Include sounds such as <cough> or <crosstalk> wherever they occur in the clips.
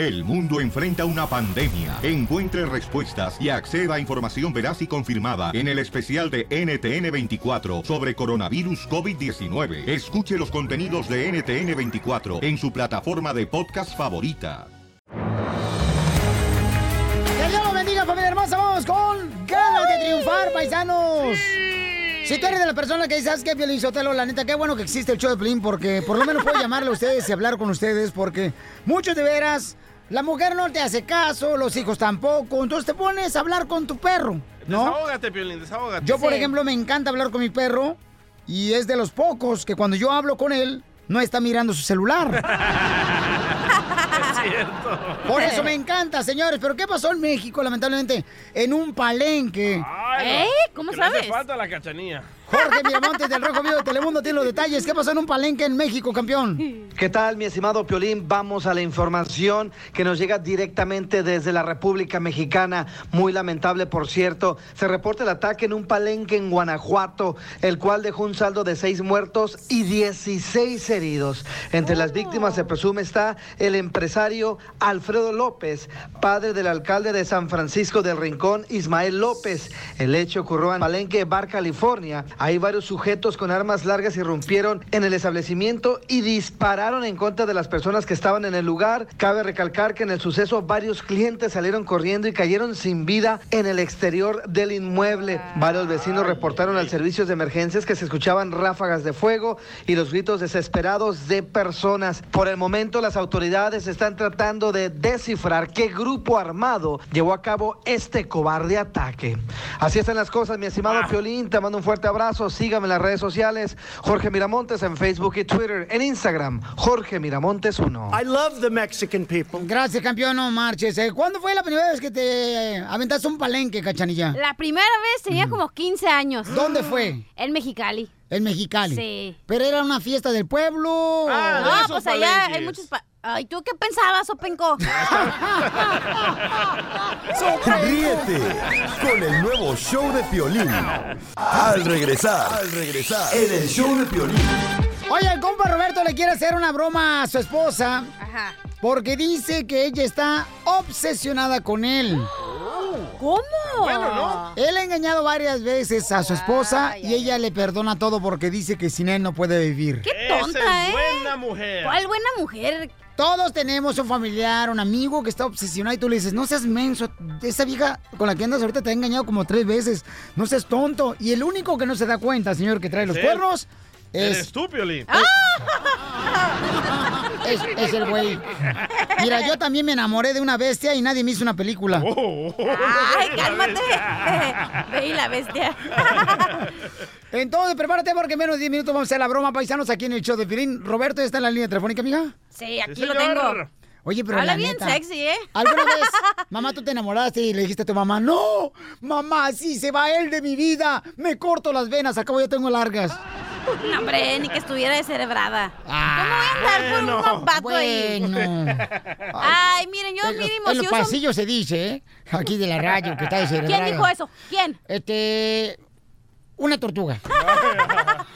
El mundo enfrenta una pandemia. Encuentre respuestas y acceda a información veraz y confirmada en el especial de NTN24 sobre coronavirus COVID-19. Escuche los contenidos de NTN24 en su plataforma de podcast favorita. Que Dios los bendiga, familia hermosa. Vamos con ganas de triunfar, paisanos. Si tú eres de las personas que dices, ¿sabes qué, Piolín Sotelo? La neta, qué bueno que existe el show de Piolín, porque por lo menos puedo <laughs> llamarle a ustedes y hablar con ustedes, porque muchos de veras, la mujer no te hace caso, los hijos tampoco, entonces te pones a hablar con tu perro, ¿no? Desahógate, Piolín, desahógate. Yo, por ejemplo, me encanta hablar con mi perro y es de los pocos que cuando yo hablo con él, no está mirando su celular. <laughs> Es cierto. Por eso me encanta, señores. Pero ¿qué pasó en México, lamentablemente? En un palenque. Ay, ¿Eh? ¿Cómo que le hace sabes? falta la cachanía. Jorge Miramontes del Rojo Vivo de Telemundo tiene los detalles. ¿Qué pasó en un palenque en México, campeón? ¿Qué tal, mi estimado Piolín? Vamos a la información que nos llega directamente desde la República Mexicana. Muy lamentable, por cierto. Se reporta el ataque en un palenque en Guanajuato, el cual dejó un saldo de seis muertos y 16 heridos. Entre las víctimas se presume está el empresario Alfredo López, padre del alcalde de San Francisco del Rincón, Ismael López. El hecho ocurrió en Palenque, Bar, California. Ahí varios sujetos con armas largas irrumpieron en el establecimiento y dispararon en contra de las personas que estaban en el lugar. Cabe recalcar que en el suceso varios clientes salieron corriendo y cayeron sin vida en el exterior del inmueble. Varios vecinos reportaron al servicio de emergencias que se escuchaban ráfagas de fuego y los gritos desesperados de personas. Por el momento las autoridades están tratando de descifrar qué grupo armado llevó a cabo este cobarde ataque. Así están las cosas, mi estimado Piolín. Te mando un fuerte abrazo. Sígame en las redes sociales. Jorge Miramontes en Facebook y Twitter. En Instagram, Jorge Miramontes 1. I love the Mexican people. Gracias, campeón, no marches. Eh, ¿Cuándo fue la primera vez que te aventaste un palenque, cachanilla? La primera vez tenía como 15 años. ¿Dónde fue? En Mexicali. En Mexicali. Sí. ¿Pero era una fiesta del pueblo? Ah, No, esos pues allá palenques. hay muchos... pa- Ay, ¿tú qué pensabas, Openco? <laughs> Ríete con el nuevo show de Piolín. Al regresar, al regresar, en el show de Piolín. Oye, el compa Roberto le quiere hacer una broma a su esposa Ajá. porque dice que ella está obsesionada con él. ¿Cómo? Bueno, ¿no? Él ha engañado varias veces a su esposa Ay, y ay, ella le perdona todo porque dice que sin él no puede vivir. Qué Esa tonta, es ¿eh? buena mujer. ¿Cuál buena mujer? Todos tenemos un familiar, un amigo que está obsesionado y tú le dices, no seas menso, esa vieja con la que andas ahorita te ha engañado como tres veces, no seas tonto. Y el único que no se da cuenta, señor, que trae los Sí. cuernos, Eres es, tú, Piolín. es, es el güey. Mira, yo también me enamoré de una bestia y nadie me hizo una película. Oh. ¡Ay, cálmate! <laughs> Ve y la bestia. <laughs> Entonces, prepárate porque en menos de 10 minutos vamos a hacer la broma, paisanos, aquí en el show de Pirín. Roberto está en la línea telefónica, amiga. Sí, aquí Sí, lo tengo. Oye, pero Habla la bien neta, sexy, ¿eh? ¿Alguna vez, <laughs> mamá, tú te enamoraste y le dijiste a tu mamá, no, mamá, si se va él de mi vida, me corto las venas, acabo ya tengo largas? No, hombre, ni que estuviera descerebrada. Ah, ¿Cómo voy a andar por bueno. un vato ahí? Bueno. Ay, miren, yo En los- mínimo en los si uso... pasillos se dice, ¿eh? Aquí de la radio, que está desheredada. <laughs> ¿Quién dijo eso? ¿Quién? Este, una tortuga. <laughs>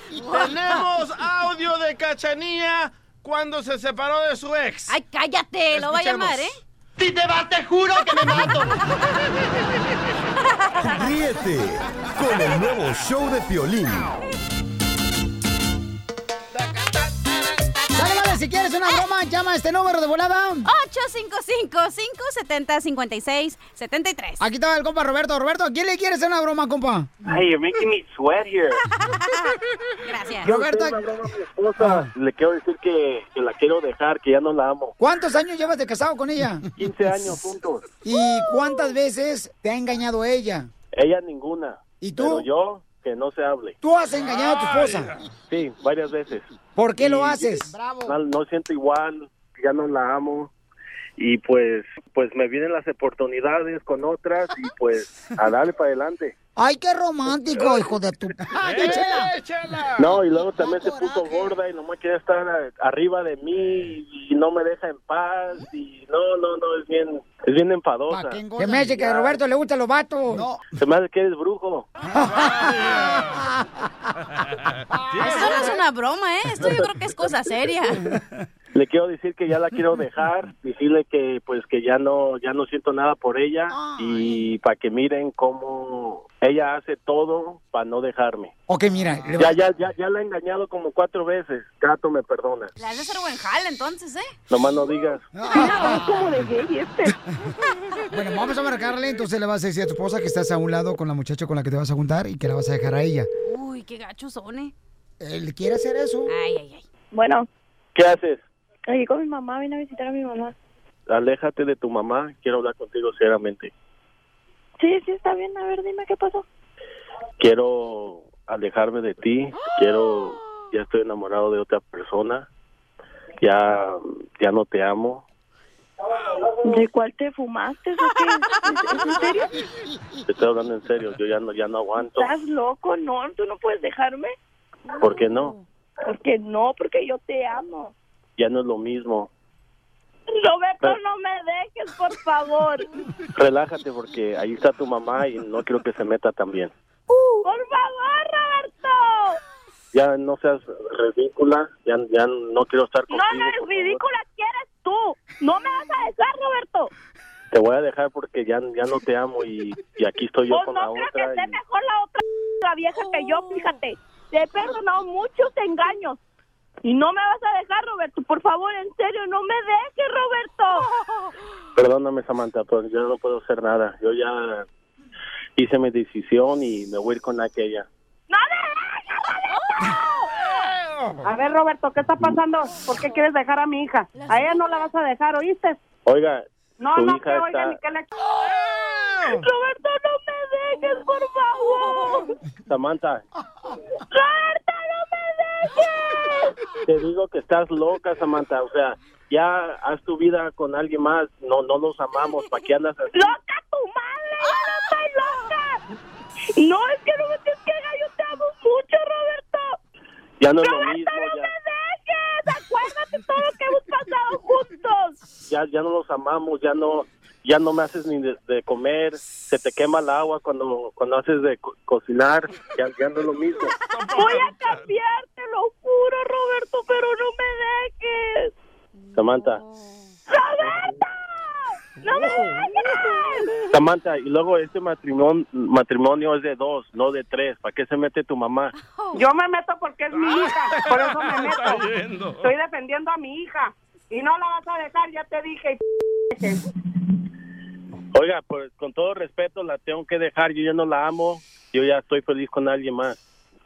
Tenemos audio de Cachanía cuando se separó de su ex. Ay, cállate, lo va a llamar, ¿eh? Si te vas, te juro que me mato. Ríete con el nuevo show de Piolín. Si quieres una broma, llama a este número de volada. 855-570-5673. Aquí está el compa Roberto. Roberto, ¿a quién le quieres hacer una broma, compa? Hey, you're making me sweat here. <laughs> Gracias. Roberto, Quiero hacer una broma a mi esposa. Le quiero decir que, que la quiero dejar, que ya no la amo. ¿cuántos años llevas de casado con ella? 15 años juntos. ¿Y cuántas veces te ha engañado ella? Ella ninguna. ¿Y tú? Pero yo, que no se hable. ¿Tú has engañado a tu esposa? Sí, varias veces. ¿Por qué lo haces? No, no siento igual, ya no la amo. Y pues, pues me vienen las oportunidades con otras y pues a darle para adelante. Ay, qué romántico, hijo de tu... ¡Ay, ¡Eh, chela! chela! No, y luego también se puso gorda y nomás quiere estar arriba de mí y no me deja en paz y no, no, no, es bien, es bien enfadosa. Se me hace que a Roberto le gustan los vatos. No. Se me hace que eres brujo. <laughs> Esto no es una broma, ¿eh? Esto yo creo que es cosa seria. <laughs> Le quiero decir que ya la quiero <laughs> dejar, decirle que pues que ya no ya no siento nada por ella y para que miren cómo ella hace todo para no dejarme. Ok, mira. le Ya ya ya ya la he engañado como cuatro veces. Gato me perdona. Le has de hacer buen jale entonces, ¿eh? Nomás no digas. como de gay este. <laughs> Bueno, vamos a marcarle, entonces le vas a decir a tu esposa que estás a un lado con la muchacha con la que te vas a juntar y que la vas a dejar a ella. Uy, qué gachos son, ¿eh? Él quiere hacer eso. Ay, ay, ay. Bueno, ¿Qué haces? Aquí con mi mamá, vine a visitar a mi mamá. Aléjate de tu mamá. Quiero hablar contigo seriamente. Sí, sí, está bien. A ver, dime qué pasó. Quiero alejarme de ti. Quiero ya estoy enamorado de otra persona. Ya ya no te amo. ¿De cuál te fumaste o qué? ¿Es, es en serio? Te estoy hablando en serio. Yo ya no ya no aguanto. ¿Estás loco? No, tú no puedes dejarme. ¿Por qué no? Porque no, porque yo te amo. Ya no es lo mismo. Roberto, Pero- no me dejes, por favor. <laughs> Relájate porque ahí está tu mamá y no quiero que se meta también. Por favor, Roberto. Ya no seas ridícula. Ya ya no quiero estar No, contigo. no eres ridícula, ¿quieres tú? No me vas a dejar, Roberto. Te voy a dejar porque ya ya no te amo y, y aquí estoy yo Pues con no la creo otra. que esté y- mejor la otra la vieja que yo, fíjate. Te he perdonado muchos engaños. Y no me vas a dejar, Roberto. Por favor, en serio, no me dejes, Roberto. <laughs> Perdóname, Samantha, pero yo no puedo hacer nada. Yo ya hice mi decisión y me voy a ir con aquella. ¡No me dejes, Roberto! A ver, Roberto, ¿qué está pasando? ¿Por qué quieres dejar a mi hija? A ella no la vas a dejar, ¿oíste? Oiga, No, no, que oiga está... ni que le... Roberto, no me dejes, por favor. Samantha, Roberto, no me dejes. te digo que estás loca, Samantha. O sea, ya haz tu vida con alguien más. No no los amamos. ¿Para qué andas así? ¡Loca tu madre! ¡Yo no estoy loca! No, es que no me tienes que. Yo te amo mucho, Roberto. Ya no es lo ¡Roberto, mismo. no Ya, me dejes! Acuérdate todo lo que hemos pasado juntos. ya, ya no los amamos. Ya no ya no me haces ni de, de comer. Se te quema el agua cuando cuando haces de co- cocinar. Ya, ya no es lo mismo. Voy a cambiar, te lo juro, Roberto, pero no me dejes. Samantha, ¡Roberto! ¡No me dejes! Samantha, y luego este matrimonio, matrimonio es de dos, no de tres. ¿Para qué se mete tu mamá? Yo me meto porque es mi hija, por eso me meto. Estoy defendiendo a mi hija. Y no la vas a dejar, ya te dije. Oiga, pues con todo respeto la tengo que dejar. Yo ya no la amo. Yo ya estoy feliz con alguien más.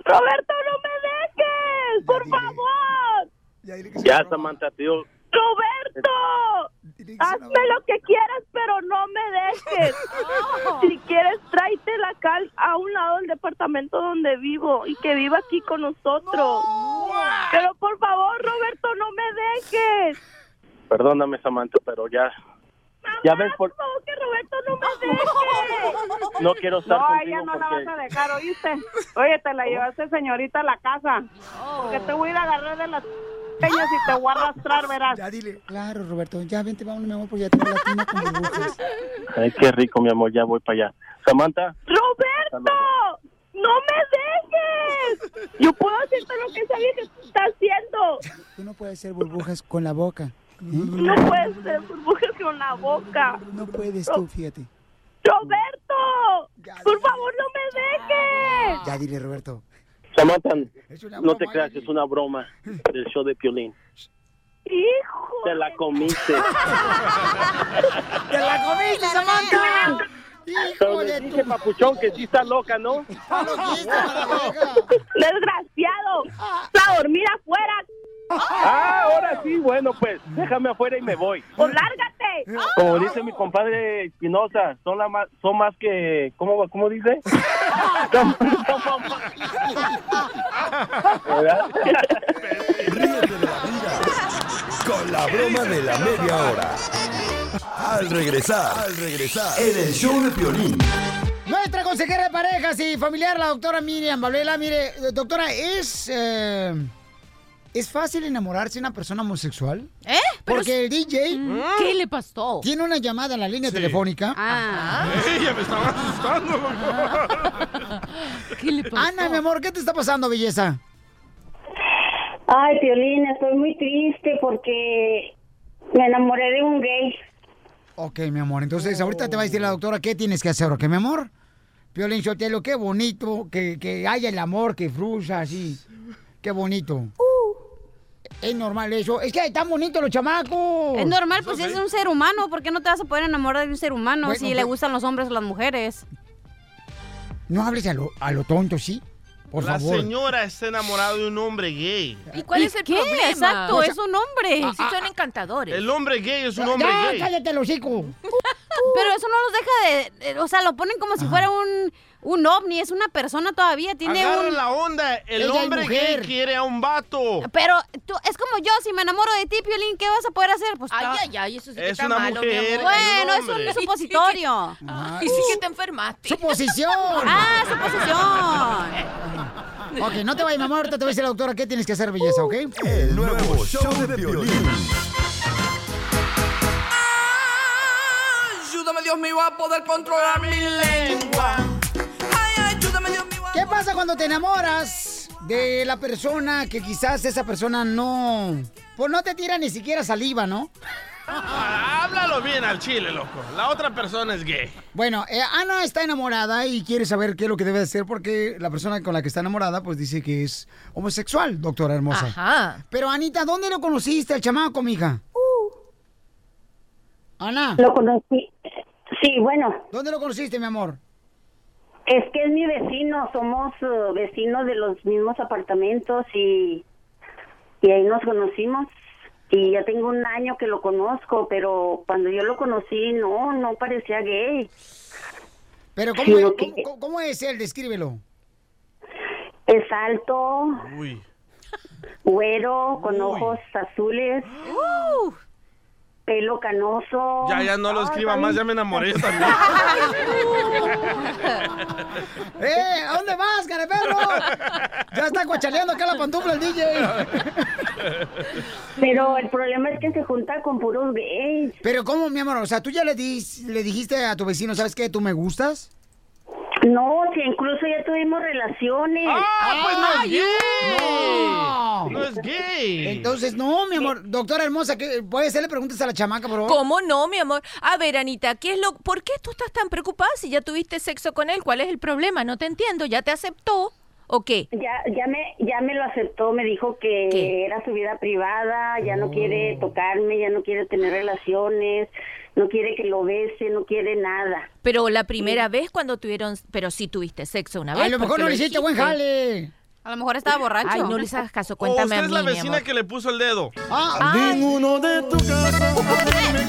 Roberto, no me dejes, por favor. Ya, Samantha, tío. Roberto, hazme lo que quieras, pero no me dejes. Si quieres, tráetela acá a un lado del departamento donde vivo y que viva aquí con nosotros. Pero por favor, Roberto, no me dejes. Perdóname, Samantha, pero ya. Ya ves, por, Por favor, que Roberto no me <laughs> deje. no quiero estar No, a contigo ella no la vas a dejar, ¿oíste? Oye, te la llevaste, señorita, a la casa. Porque te voy a ir a agarrar de las peñas y te voy a arrastrar, verás. Ya dile. Claro, Roberto. Ya vente, vámonos, mi amor, porque ya tengo la tina con burbujas. Ay, qué rico, mi amor, ya voy para allá. Samantha, ¡Roberto! ¡No me dejes! Yo puedo hacerte lo que esa vieja está haciendo. Tú no puedes hacer burbujas con la boca. ¿Eh? No puedes hacer burbujas con la boca. No puedes tú, fíjate. ¡Roberto! ¡Por favor, no me dejes! Ya dile, Roberto. Samantha, no te creas, es una broma del show de Piolín. ¡Hijo! Te la comiste. <laughs> ¡Te la comiste, Samantha! Pero ¡Hijo le dije, tu... papuchón, que sí está loca, ¿no? ¡Está loquísima la vieja! ¡Desgraciado! ¡A dormir afuera! Ah, ahora sí, bueno, pues déjame afuera y me voy. ¡O lárgate! Como dice mi compadre Espinosa, son, la más, son más que... ¿Cómo, cómo dice? Ríete de la vida con la broma de la media hora. Al regresar, al regresar, en el show de Piolín. Nuestra consejera de parejas y familiar, la doctora Miriam Valvela. Mire, doctora, ¿es, eh, ¿es fácil enamorarse de una persona homosexual? ¿Eh? Pero Porque el DJ ¿Qué le pasó? tiene una llamada en la línea telefónica. Ah, <laughs> Ella me estaba asustando. <laughs> ¿qué le pasó? Ana, mi amor, ¿qué te está pasando, belleza? Ay, Piolín, estoy muy triste porque me enamoré de un gay. Ok, mi amor. Entonces, ahorita te va a decir la doctora qué tienes que hacer, ¿ok, mi amor? Piolín Sotelo, qué bonito que, que haya el amor que fluya así. Qué bonito. Es normal eso. Es que están bonitos los chamacos. Es normal, pues si es un ser humano, ¿por qué no te vas a poder enamorar de un ser humano Bueno, si le pero- gustan los hombres o las mujeres? No hables a lo, a lo tonto, ¿sí? Por la favor. señora está enamorada de un hombre gay. ¿Y cuál ¿Y es el qué? problema? Exacto, O sea- es un hombre. Sí, son encantadores. El hombre gay es un hombre Ya, gay. cállate el hocico. <laughs> Pero eso no los deja de, de- O sea, lo ponen como si fuera un, un ovni, es una persona todavía, tiene Agarra un... la onda. El hombre gay quiere a un vato. Pero tú, es como yo, si me enamoro de ti, Piolín, ¿qué vas a poder hacer? Pues Ay, ay, ay, eso sí que Es está una malo, mujer. Bueno, un es un supositorio. Ay, sí que te enfermaste. ¡Suposición! <laughs> Ah, suposición. Ok, no te vayas, mi amor. Ahorita te va a decir la doctora qué tienes que hacer, belleza, ¿ok? El nuevo show de Piolín. Ayúdame, Dios mío, a poder controlar mi lengua. Ay, ayúdame, Dios mío. a- ¿Qué pasa cuando te enamoras de la persona que quizás esa persona no... Pues no te tira ni siquiera saliva, ¿no? Ah, Háblalo bien al chile, loco. La otra persona es gay. Bueno, eh, Ana está enamorada y quiere saber qué es lo que debe hacer porque la persona con la que está enamorada pues dice que es homosexual, doctora hermosa. Ajá. Pero Anita, ¿dónde lo conociste al chamaco, mija? Ana, Lo conocí. Sí, bueno, ¿dónde lo conociste, mi amor? es que es mi vecino, somos eh, vecinos de los mismos apartamentos y, y ahí nos conocimos. Y ya tengo un año que lo conozco, pero cuando yo lo conocí, no, no parecía gay. Pero ¿cómo, Sí, es, que- cómo- es él? Descríbelo. Es alto, Uy. güero, con ojos azules, pelo canoso. Ya, ya no lo escriba más, ya me enamoré <laughs> también. <laughs> ¡Eh! ¿A dónde vas, careperro? Ya está guachaleando acá la pantufla el DJ. Pero el problema es que se junta con puros gays. Pero ¿cómo, mi amor? O sea, ¿tú ya le, dis- le dijiste a tu vecino, ¿sabes qué? ¿Tú me gustas? No, si incluso ya tuvimos relaciones. ¡Ah, pues no es gay! ¡No! No es gay. Entonces, no, mi amor. Doctora hermosa. ¿puede ser? Le preguntas a la chamaca, por favor. ¿Cómo no, mi amor? A ver, Anita, ¿qué es lo, ¿por qué tú estás tan preocupada si ya tuviste sexo con él? ¿Cuál es el problema? No te entiendo. ¿Ya te aceptó o qué? Ya, ya me, ya me lo aceptó, me dijo que ¿Qué? era su vida privada, ya no quiere tocarme, ya no quiere tener relaciones, no quiere que lo bese, no quiere nada. Pero la primera vez cuando tuvieron, pero sí tuviste sexo una vez. A lo mejor no le lo hiciste buen jale. A lo mejor estaba borracho. Ay, no les hagas caso, O cuéntame usted a es la vecina que le puso el dedo. Ah, Ninguno de tu casa <laughs> me.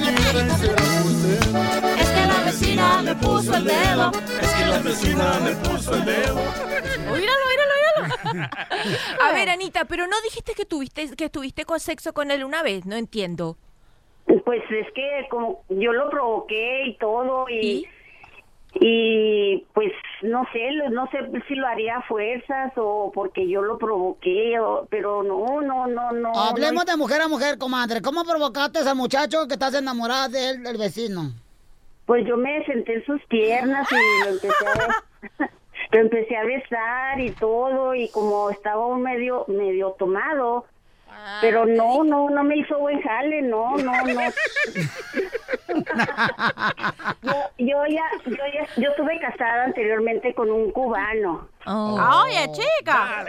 Es que la vecina le puso el dedo. Es que la vecina le puso el dedo. <laughs> Míralo, míralo, míralo. <laughs> A ver, Anita, pero no dijiste que tuviste que tuviste con sexo con él una vez, no entiendo. Pues es que como yo lo provoqué y todo y ¿Y? y pues no sé, no sé si lo haría a fuerzas o porque yo lo provoqué, o- pero no, no, no, no. Hablemos no. de mujer a mujer, comadre. ¿Cómo provocaste al muchacho que estás enamorada de él, del vecino? Pues yo me senté en sus piernas y lo empecé a, <laughs> lo empecé a besar y todo y como estaba un medio medio tomado, pero no, no, no me hizo buen jale, no, no, no. <laughs> yo, yo ya, yo ya, yo estuve casada anteriormente con un cubano. Oh. Oye, chica.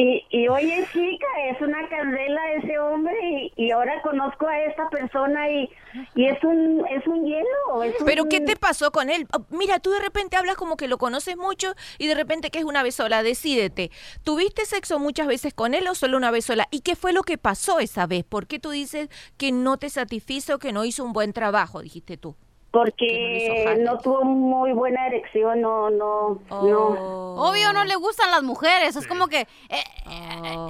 Y, y oye, chica, es una candela ese hombre y, ahora conozco a esta persona y, y es un es un hielo. Pero ¿qué te pasó con él? Oh, Mira, tú de repente hablas como que lo conoces mucho y de repente que es una vez sola. Decídete. ¿Tuviste sexo muchas veces con él o solo una vez sola? ¿Y qué fue lo que pasó esa vez? ¿Por qué tú dices que no te satisfizo, que no hizo un buen trabajo, dijiste tú? No porque no tuvo muy buena erección, no, no, no. Oh. Obvio no le gustan las mujeres, es como que... eh, eh, Oh.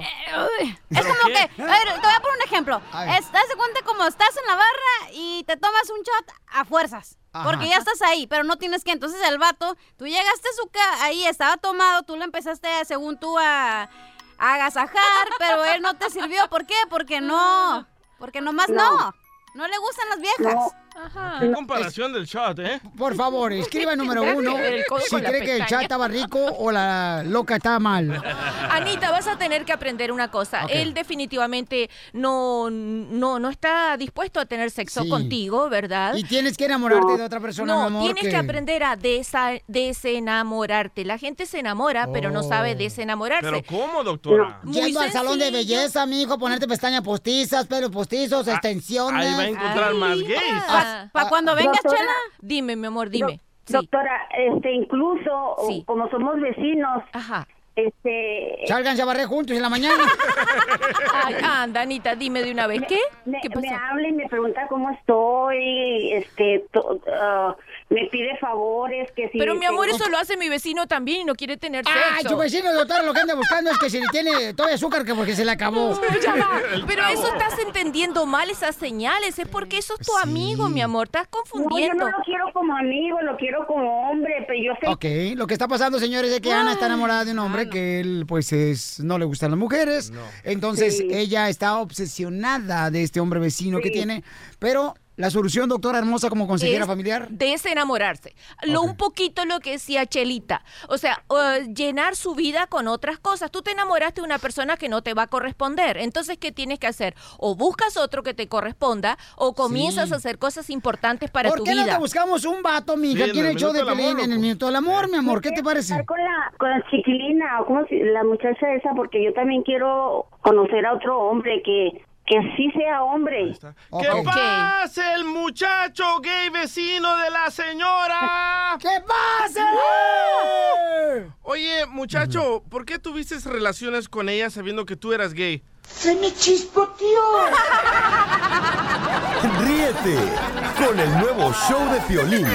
eh, es como que... A ver, te voy a poner un ejemplo. Estás de cuenta como estás en la barra y te tomas un shot a fuerzas. Ajá. Porque ya estás ahí, pero no tienes que. Entonces el vato, tú llegaste a su casa, ahí estaba tomado, tú lo empezaste, según tú, a, a agasajar, <laughs> pero él no te sirvió. ¿Por qué? Porque no. Porque nomás no. No. No, le gustan las viejas. No, Qué comparación del shot, ¿eh? Por favor, escriba número uno si cree que el chat estaba rico o la loca estaba mal. <laughs> Anita, vas a tener que aprender una cosa. Él definitivamente no, no, no está dispuesto a tener sexo Sí. contigo, ¿verdad? Y tienes que enamorarte de otra persona, No, mi amor. tienes que... aprender a desa- desenamorarte. La gente se enamora, pero no sabe Oh. desenamorarse. ¿Pero cómo, doctora? Muy Yendo al salón de belleza, mi hijo, ponerte pestañas postizas, pelos postizos, extensiones. Ahí va a encontrar más gays. Ah, Para cuando vengas, Doctora. Chela. Dime, mi amor, dime. Sí. Doctora, este, incluso Sí. como somos vecinos, Ajá. este, Sálganse a barrer juntos en la mañana. <laughs> Ay, anda, Anita, dime de una vez. ¿Qué? me, ¿Qué pasó? me habla y me pregunta cómo estoy, este, to- ah, me pide favores, que si Pero mi amor, tengo- eso lo hace mi vecino también y no quiere tener sexo. Ay, su vecino, doctor, lo que anda buscando es que si le tiene todavía azúcar que porque se le acabó. <laughs> Ya va, Pero eso estás entendiendo mal esas señales, es porque eso es tu amigo, mi amor, estás No, yo confundiendo. no lo quiero como amigo, lo quiero como hombre, pero yo sé Ok, lo que está pasando, señores, es que Ana está enamorada de un hombre que él, pues, es, no le gustan las mujeres. Entonces, Sí. ella está obsesionada de este hombre vecino que tiene. Pero, la solución, doctora hermosa, como consejera es familiar. Desenamorarse. Lo un poquito lo que decía Chelita. O sea, llenar su vida con otras cosas. Tú te enamoraste de una persona que no te va a corresponder. Entonces, ¿qué tienes que hacer? O buscas otro que te corresponda o comienzas Sí. a hacer cosas importantes para ¿Por tu qué no vida. te buscamos un vato, mija, Sí, en el show de Pelín, en el loco. Minuto del Amor, mi amor? ¿Qué te parece? estar con la, con la chiquilina o como si, la muchacha esa, porque yo también quiero conocer a otro hombre que, que sí sea hombre. ¿Qué pasa el muchacho gay vecino de la señora? <laughs> ¿Qué pasa? Oye, muchacho, ¿por qué tuviste relaciones con ella sabiendo que tú eras gay? ¡Se me chispoteó! Ríete con el nuevo show de Piolín.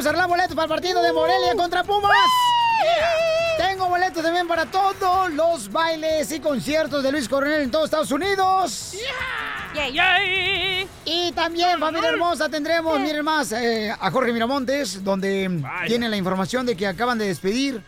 Vamos a arreglar boletos para el partido de Morelia contra Pumas. Tengo boletos también para todos los bailes y conciertos de Luis Coronel en todos Estados Unidos. Y también, familia hermosa, tendremos, miren más, eh, a Jorge Miramontes, donde tiene la información de que acaban de despedir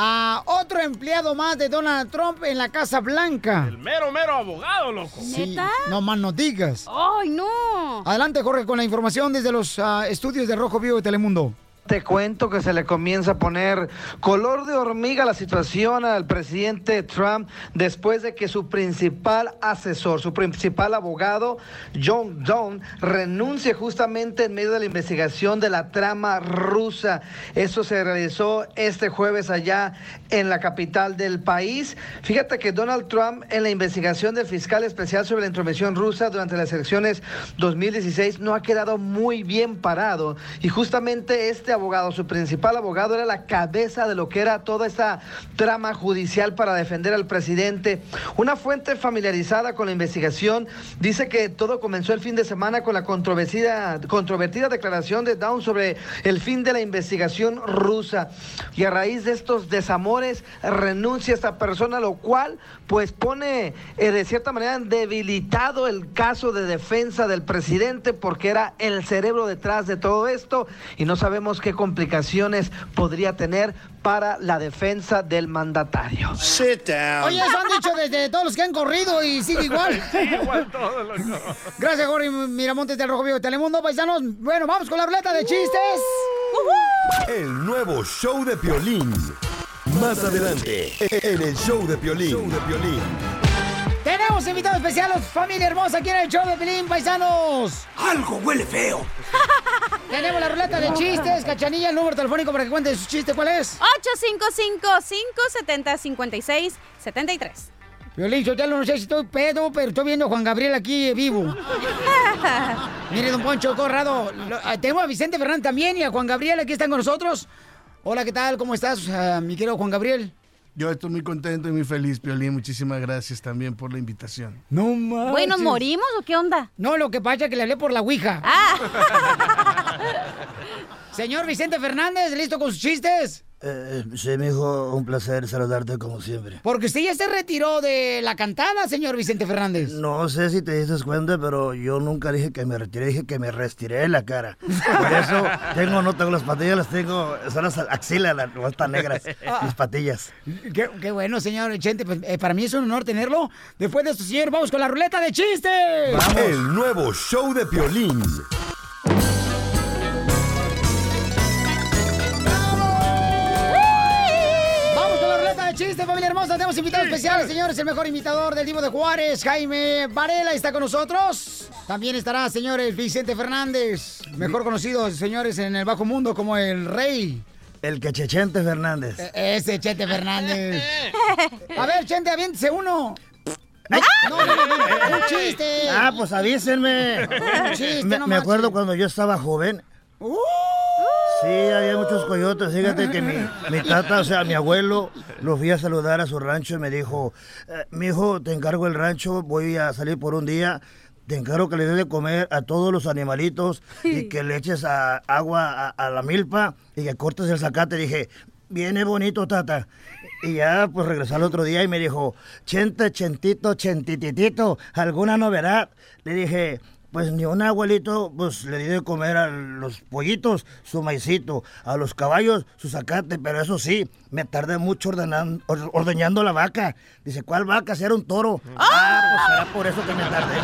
a otro empleado más de Donald Trump en la Casa Blanca. El mero, mero abogado, loco. Sí, no más no digas. ¡Ay, no! Adelante, Jorge, con la información desde los ah, estudios de Rojo Vivo de Telemundo. Te cuento que se le comienza a poner color de hormiga la situación al presidente Trump después de que su principal asesor, su principal abogado, John Donne, renuncie justamente en medio de la investigación de la trama rusa. Eso se realizó este jueves allá en la capital del país. Fíjate que Donald Trump en la investigación del fiscal especial sobre la intervención rusa durante las elecciones 2016 no ha quedado muy bien parado y justamente este abogado, su principal abogado, era la cabeza de lo que era toda esta trama judicial para defender al presidente. Una fuente familiarizada con la investigación dice que todo comenzó el fin de semana con la controvertida, controvertida declaración de Down sobre el fin de la investigación rusa. Y a raíz de estos desamores renuncia esta persona, lo cual pues pone eh, de cierta manera debilitado el caso de defensa del presidente porque era el cerebro detrás de todo esto y no sabemos qué complicaciones podría tener para la defensa del mandatario. Oye, eso han dicho desde todos los que han corrido y sigue igual. <laughs> Igual todo, loco. Gracias, Jorge Miramontes del Rojo Vivo de Telemundo, paisanos. Bueno, vamos con la ruleta de chistes. El nuevo show de Piolín. Más adelante, en el show de Piolín. Show de Piolín. Tenemos invitados especiales, familia hermosa, aquí en el show de Pelín, paisanos. Algo huele feo. <laughs> Tenemos la ruleta de chistes, cachanilla, el número telefónico para que cuente su chiste, ¿cuál es? 855-570-5673. Violín, yo ya no sé si estoy pedo, pero estoy viendo a Juan Gabriel aquí vivo. <laughs> Mire, don Poncho Corrado, ah, tengo a Vicente Fernández también y a Juan Gabriel, aquí están con nosotros. Hola, ¿qué tal? ¿Cómo estás, ah, mi querido Juan Gabriel? Yo estoy muy contento y muy feliz, Piolín. Muchísimas gracias también por la invitación. No más. ¿nos morimos o qué onda? No, lo que pasa es que le hablé por la Ouija. <laughs> Señor Vicente Fernández, ¿listo con sus chistes? Eh, sí, mijo, un placer saludarte como siempre. Porque usted ya se retiró de la cantada, señor Vicente Fernández. No sé si te diste cuenta, pero yo nunca dije que me retiré, dije que me restiré la cara. <laughs> Por eso tengo, no tengo las patillas, las tengo, son las axilas, las no están negras, mis patillas. Qué, qué bueno, señor Chente. Pues, eh, para mí es un honor tenerlo. Después de esto, señor, vamos con la ruleta de chistes. El nuevo show de Piolín. Chistes, familia hermosa. Tenemos invitados especiales, señores. El mejor imitador del Divo de Juárez, Jaime Varela, está con nosotros. También estará, señores, Vicente Fernández, mejor conocido, señores, en el bajo mundo como el rey. El que Chechente Fernández. E- Ese Chente Fernández. <laughs> A ver, Chente, aviéntese uno. No, no, no, un chiste. Ah, pues avísenme. Un chiste, me, no me acuerdo cuando yo estaba joven. Uh. Sí, había muchos coyotes. Fíjate que mi, mi tata, o sea, mi abuelo, lo fui a saludar a su rancho y me dijo, eh, mi hijo, te encargo el rancho, voy a salir por un día. Te encargo que le des de comer a todos los animalitos y que le eches a- agua a, a la milpa y que cortes el zacate. Dije, viene bonito, tata. Y ya, pues regresó al otro día y me dijo, chente, chentito, chentititito, ¿alguna novedad? Le dije, pues ni un abuelito, pues le di de comer a los pollitos su maicito, a los caballos su zacate, pero eso sí, me tardé mucho ordenan- or- ordeñando la vaca. Dice, ¿cuál vaca? Si era un toro. Ah, pues será por eso que me tardé. <laughs>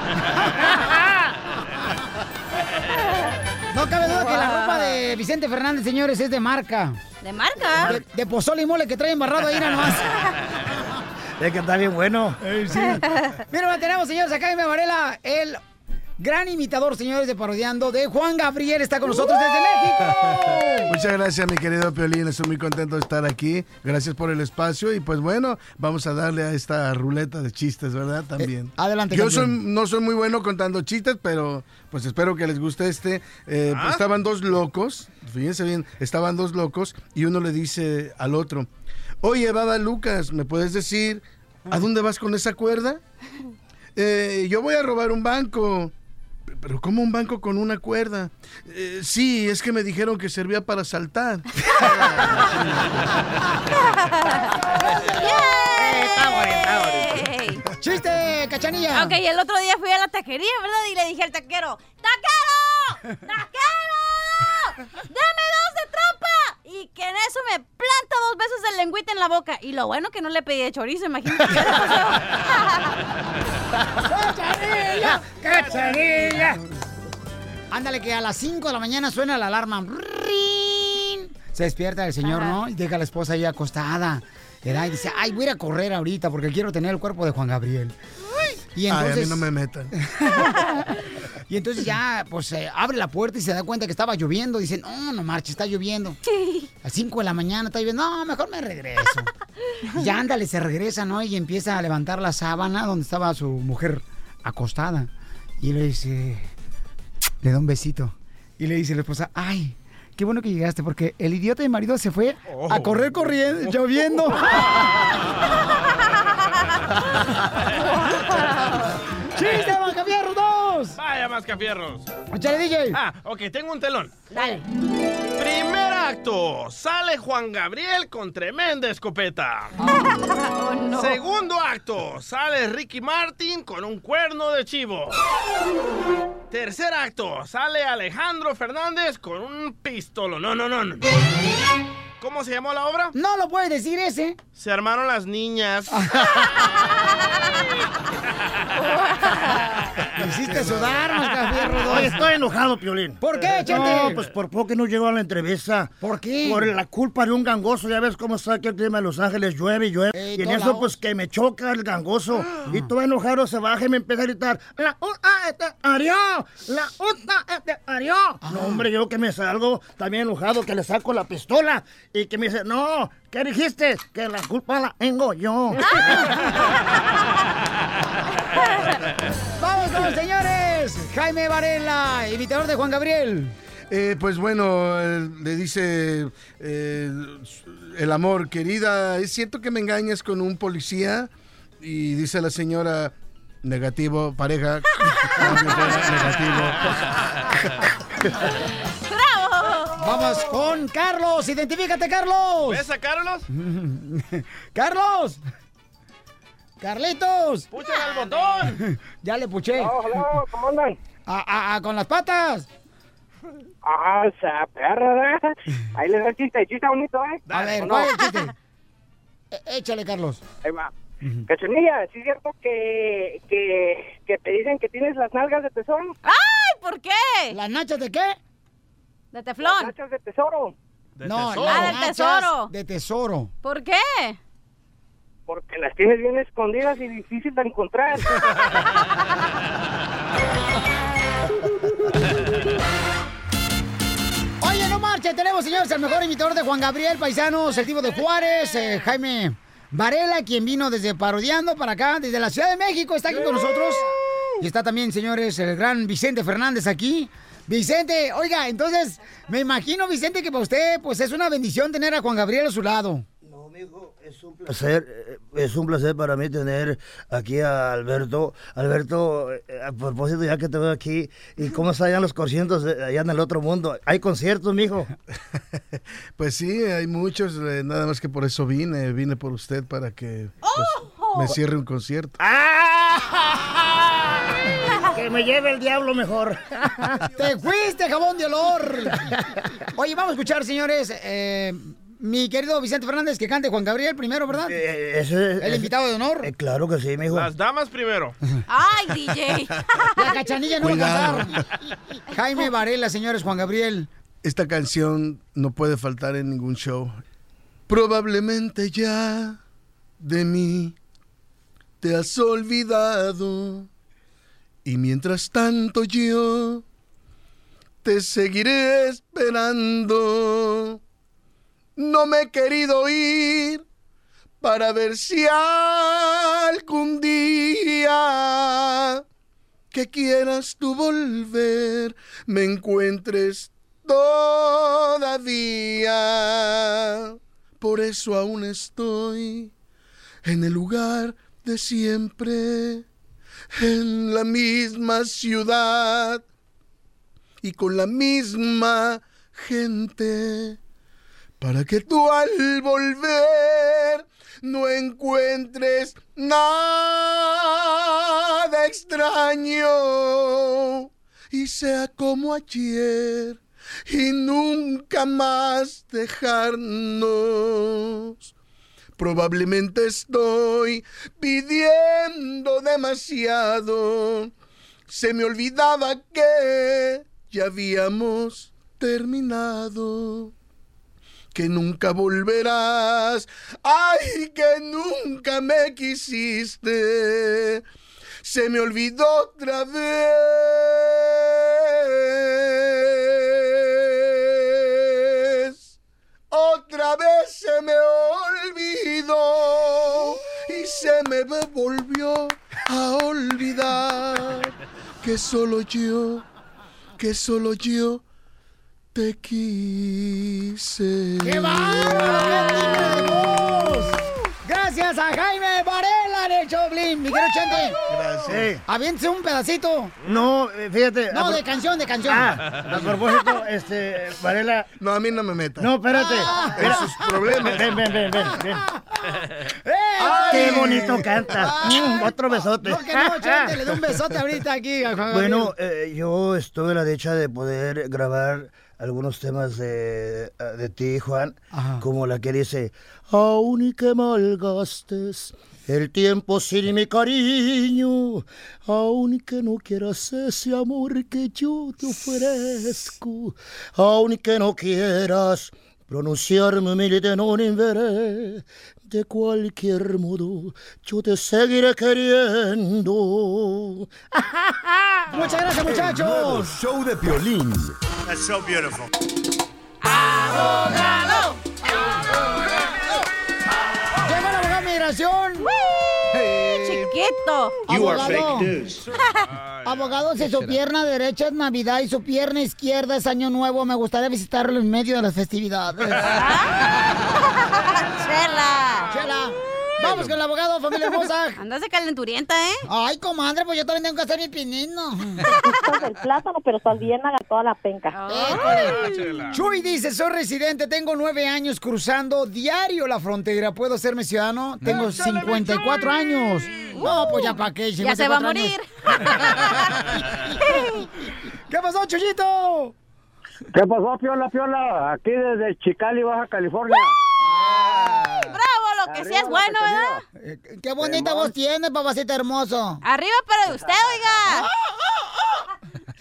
No cabe duda que la ropa de Vicente Fernández, señores, es de marca. ¿De marca? De, de pozole y mole que trae embarrado ahí nomás. <laughs> Es que está bien bueno. Mira, tenemos, señores, acá Jaime Varela, el gran imitador, señores, de Parodiando, de Juan Gabriel, está con nosotros desde México. <laughs> Muchas gracias, mi querido Piolín. Estoy muy contento de estar aquí. Gracias por el espacio. Y pues bueno, vamos a darle a esta ruleta de chistes, ¿verdad? También. adelante, Yo soy, no soy muy bueno contando chistes, pero pues espero que les guste este. Eh, Ah. Estaban dos locos, fíjense bien, estaban dos locos y uno le dice al otro, oye, Baba Lucas, ¿me puedes decir a dónde vas con esa cuerda? <laughs> "Eh, yo voy a robar un banco. Pero ¿cómo un banco con una cuerda? "Eh, sí, es que me dijeron que servía para saltar. <laughs> ¡Chiste, cachanilla! Ok, el otro día fui a la taquería, ¿verdad? Y le dije al taquero, ¡Taquero! ¡Taquero! ¡Dame dos de trompa! Y que en eso me planta veces el lengüita en la boca. Y lo bueno que no le pedí de chorizo, imagínate. <laughs> qué le pasó. ¡Cachanilla! ¡Cachanilla! Ándale, que a las 5 de la mañana suena la alarma. ¡Rin! Se despierta el señor, Ajá. ¿no? Y deja a la esposa ahí acostada. Y dice, ay, voy a ir a correr ahorita porque quiero tener el cuerpo de Juan Gabriel. Y Ay, a entonces, mí no me metan. <laughs> y entonces ya, pues, eh, abre la puerta y se da cuenta que estaba lloviendo. Dice, no, no marche, está lloviendo. A 5 de la mañana está lloviendo. No, mejor me regreso. Y ya ándale, se regresa, ¿no? Y empieza a levantar la sábana donde estaba su mujer acostada. Y le dice, le da un besito. Y le dice la esposa, ay, qué bueno que llegaste porque el idiota de mi marido se fue a correr corriendo, lloviendo. <laughs> ¡Chiste, <laughs> Macafierro 2! Vaya, Mascafierros. ¡Échale, DJ! Ah, ok, tengo un telón. Dale. Primer acto. Sale Juan Gabriel con tremenda escopeta. <laughs> Oh, Segundo acto. Sale Ricky Martin con un cuerno de chivo. Tercer acto. Sale Alejandro Fernández con un pistolo. No, no, no. no. ¿Cómo se llamó la obra? No lo puedes decir ese. Se armaron las niñas. <laughs> Me hiciste sudar, Mascafierro 2. Oye, estoy enojado, Piolín. ¿Por qué, Chente? No, pues por poco no llegó a la entrevista. ¿Por qué? Por la culpa de un gangoso. Ya ves cómo está aquí el clima de Los Ángeles, llueve y llueve. Ey, y en eso, pues que me choca el gangoso. Y todo enojado se baja y me empieza a gritar: ¡La UTA este Arió! ¡La UTA este Arió! No, hombre, yo que me salgo también enojado, que le saco la pistola y que me dice: No, ¿qué dijiste? Que la culpa la tengo yo. <laughs> ¡Vamos con los señores! Jaime Varela, imitador de Juan Gabriel. Eh, pues bueno, eh, le dice eh, el amor, querida, ¿es cierto que me engañas con un policía? Y dice la señora, negativo, pareja, <laughs> <laughs> negativo. Vamos con Carlos. Identifícate, Carlos. ¿Ves a Carlos? <laughs> ¡Carlos! ¡Carlitos! ¡Púchale al botón! <laughs> ya le puché. Hola, ¿cómo andan? Ah, ah, con las patas. Ah, esa perra, ¿eh? Ahí le da el chiste, chiste bonito, ¿eh? A ver, ¿O ¿cuál no? es el chiste? <laughs> E- Échale, Carlos. Ahí va. Cachanilla, ¿sí es cierto que, que, que te dicen que tienes las nalgas de tesoro? ¡Ay! ¿Por qué? ¿Las nachas de qué? De teflón. Las de tesoro. no, tesoro. Ah, del tesoro. De tesoro. ¿Por qué? Porque las tienes bien escondidas y difícil de encontrar. <laughs> Oye, no marche, tenemos, señores, el mejor imitador de Juan Gabriel, paisanos, el tipo de Juárez, eh, Jaime Varela, quien vino desde Parodiando para acá, desde la Ciudad de México, está aquí con nosotros. Y está también, señores, el gran Vicente Fernández aquí. Vicente, oiga, entonces, me imagino, Vicente, que para usted, pues es una bendición tener a Juan Gabriel a su lado. placer, eh, es un placer para mí tener aquí a Alberto. Alberto, eh, a propósito, ya que te veo aquí, ¿y cómo están allá los conciertos eh, allá en el otro mundo? ¿Hay conciertos, mijo? <laughs> Pues sí, hay muchos, nada más que por eso vine, vine por usted para que pues, me cierre un concierto. Que me lleve el diablo mejor. <laughs> Te fuiste, jabón de olor. Oye, vamos a escuchar, señores, eh, mi querido Vicente Fernández, que cante Juan Gabriel primero, ¿verdad? Eh, ese- el ese- invitado de honor. Eh, claro que sí, mijo. Las damas primero. <laughs> ¡Ay, DJ! <laughs> La cachanilla no va a Cuidado. cantar. Jaime Varela, señores, Juan Gabriel. Esta canción no puede faltar en ningún show. Probablemente ya de mí te has olvidado. Y mientras tanto yo te seguiré esperando. No me he querido ir para ver si algún día que quieras tú volver me encuentres todavía. Por eso aún estoy en el lugar de siempre, en la misma ciudad y con la misma gente, para que tú al volver no encuentres nada extraño y sea como ayer y nunca más dejarnos. Probablemente estoy pidiendo demasiado. Se me olvidaba que ya habíamos terminado. Que nunca volverás. Ay, que nunca me quisiste. Se me olvidó otra vez. Otra vez se me olvidó y se me volvió a olvidar que solo yo, que solo yo te quise. ¡Qué bárbaro! Gracias a Jaime Varela de Choblin. Mi querido Chente. Gracias. Aviéntese un pedacito. No, eh, fíjate. No, de canción, de canción. Ah, a propósito, este, Varela. No, a mí no me meta. No, espérate. Ah. Sus problemas. <laughs> Ven, ven, ven, ven, ven. ¡Eh! <laughs> Qué bonito canta. Mm, otro besote. No, que no, Chente, le doy un <laughs> besote ahorita aquí a Juan Bueno, eh, yo estuve la dicha de poder grabar algunos temas de, de ti, Juan, como la que dice, aún y que malgastes el tiempo sin mi cariño, aún y que no quieras ese amor que yo te ofrezco, aún y que no quieras pronunciarme humilde no veré, de cualquier modo yo te seguiré queriendo. <laughs> Muchas gracias, muchachos. nuevo show de Piolín. That's so beautiful. ¡Abogado! Llegó el abogado migración. You Abogado. news. <laughs> Abogado, si su pierna derecha es Navidad y su pierna izquierda es Año Nuevo, me gustaría visitarlo en medio de las festividades. <laughs> ¡Chela! Chela. Vamos con el abogado, familia hermosa. <laughs> Andas de calenturienta, ¿eh? Ay, comadre, pues yo también tengo que hacer mi pinino. <laughs> el plátano, pero bien haga toda la penca. Chuy dice, soy residente, tengo nueve años cruzando diario la frontera. ¿Puedo hacerme ciudadano? Tengo 54 años. No, pues ya para qué. Ya se va a 54 años. morir. <laughs> ¿Qué pasó, Chuyito? ¿Qué pasó, Piola, Piola? Aquí desde Chicali, Baja California. Que sí es bueno, ¿verdad? Eh, Qué bonita voz tiene, papacito hermoso. Arriba para usted, oiga.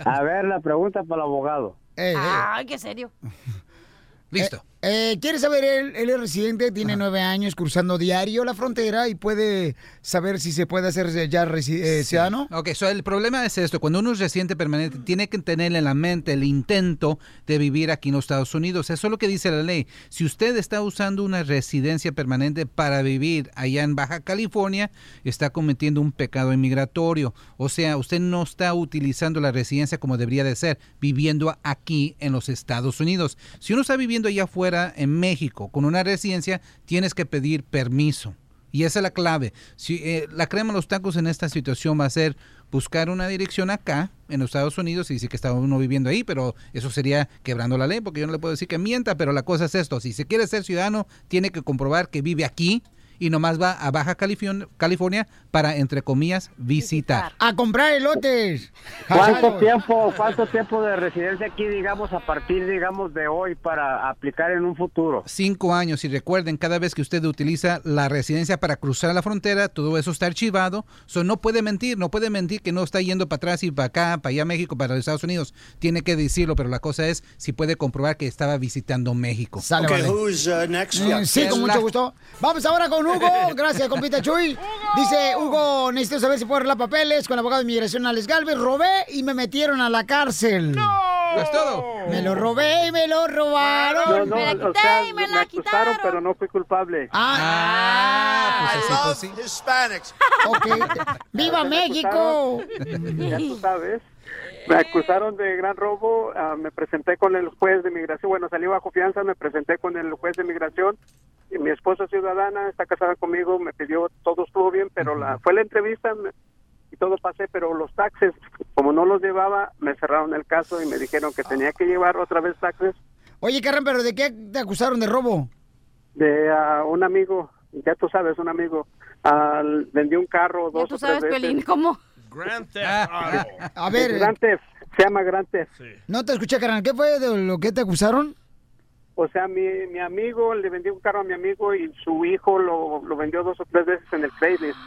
A ver, la pregunta para el abogado. Ay, qué serio. <laughs> Listo. Eh, ¿Quiere saber? Él, él es residente, tiene nueve años cruzando diario la frontera y puede saber si se puede hacer ya eh, ciudadano. Ok, so el problema es esto, cuando uno es residente permanente, tiene que tener en la mente el intento de vivir aquí en los Estados Unidos. Eso es lo que dice la ley. Si usted está usando una residencia permanente para vivir allá en Baja California, está cometiendo un pecado inmigratorio. O sea, usted no está utilizando la residencia como debería de ser, viviendo aquí en los Estados Unidos. Si uno está viviendo allá afuera en México con una residencia, tienes que pedir permiso. Y esa es la clave. Si, eh, la crema de los tacos en esta situación va a ser buscar una dirección acá, en los Estados Unidos, y dice que está uno viviendo ahí, pero eso sería quebrando la ley, porque yo no le puedo decir que mienta, pero la cosa es esto. Si se quiere ser ciudadano, tiene que comprobar que vive aquí y nomás va a Baja California, California para, entre comillas, visitar. A comprar elotes. ¿Cuánto tiempo, cuánto tiempo de residencia aquí, digamos, a partir, digamos, de hoy para aplicar en un futuro? Cinco años y recuerden, cada vez que usted utiliza la residencia para cruzar la frontera, todo eso está archivado. So, no puede mentir, no puede mentir que no está yendo para atrás y para acá, para allá a México, para los Estados Unidos. Tiene que decirlo, pero la cosa es si puede comprobar que estaba visitando México. Sale, vale. Mm, sí, con mucho gusto. Vamos ahora con Hugo. Gracias, compita Chuy. <laughs> Dice Hugo, necesito saber si puedo arreglar papeles con el abogado de inmigración Alex Galvez. Robé y me metieron a la cárcel. ¡No! Es todo. Me lo robé y me lo robaron. No, no, o sea, me, acusaron, pero no fui culpable. Ah, pues así, pues sí. Hispanics. Ok. <laughs> ¡Viva México! Ya tú sabes. Me acusaron de gran robo, ah, me presenté con el juez de migración, bueno, salí bajo fianza, me presenté con el juez de migración, y mi esposa es ciudadana, está casada conmigo, me pidió, todo estuvo bien, pero la, fue la entrevista me- y todo pasé, pero los taxes, como no los llevaba, me cerraron el caso y me dijeron que tenía que llevar otra vez taxes Oye, Carran, ¿pero de qué te acusaron de robo? de ah, un amigo, ya tú sabes, un amigo, al vendió un carro dos Tú o tres sabes, veces. Pelín, ¿cómo? Grand Theft Auto. A ver, Grand Theft, se llama Grand Theft. no te escuché, carnal. ¿Qué fue de lo que te acusaron? O sea, mi, mi amigo le vendió un carro a mi amigo y su hijo lo, lo vendió dos o tres veces en el Craigslist.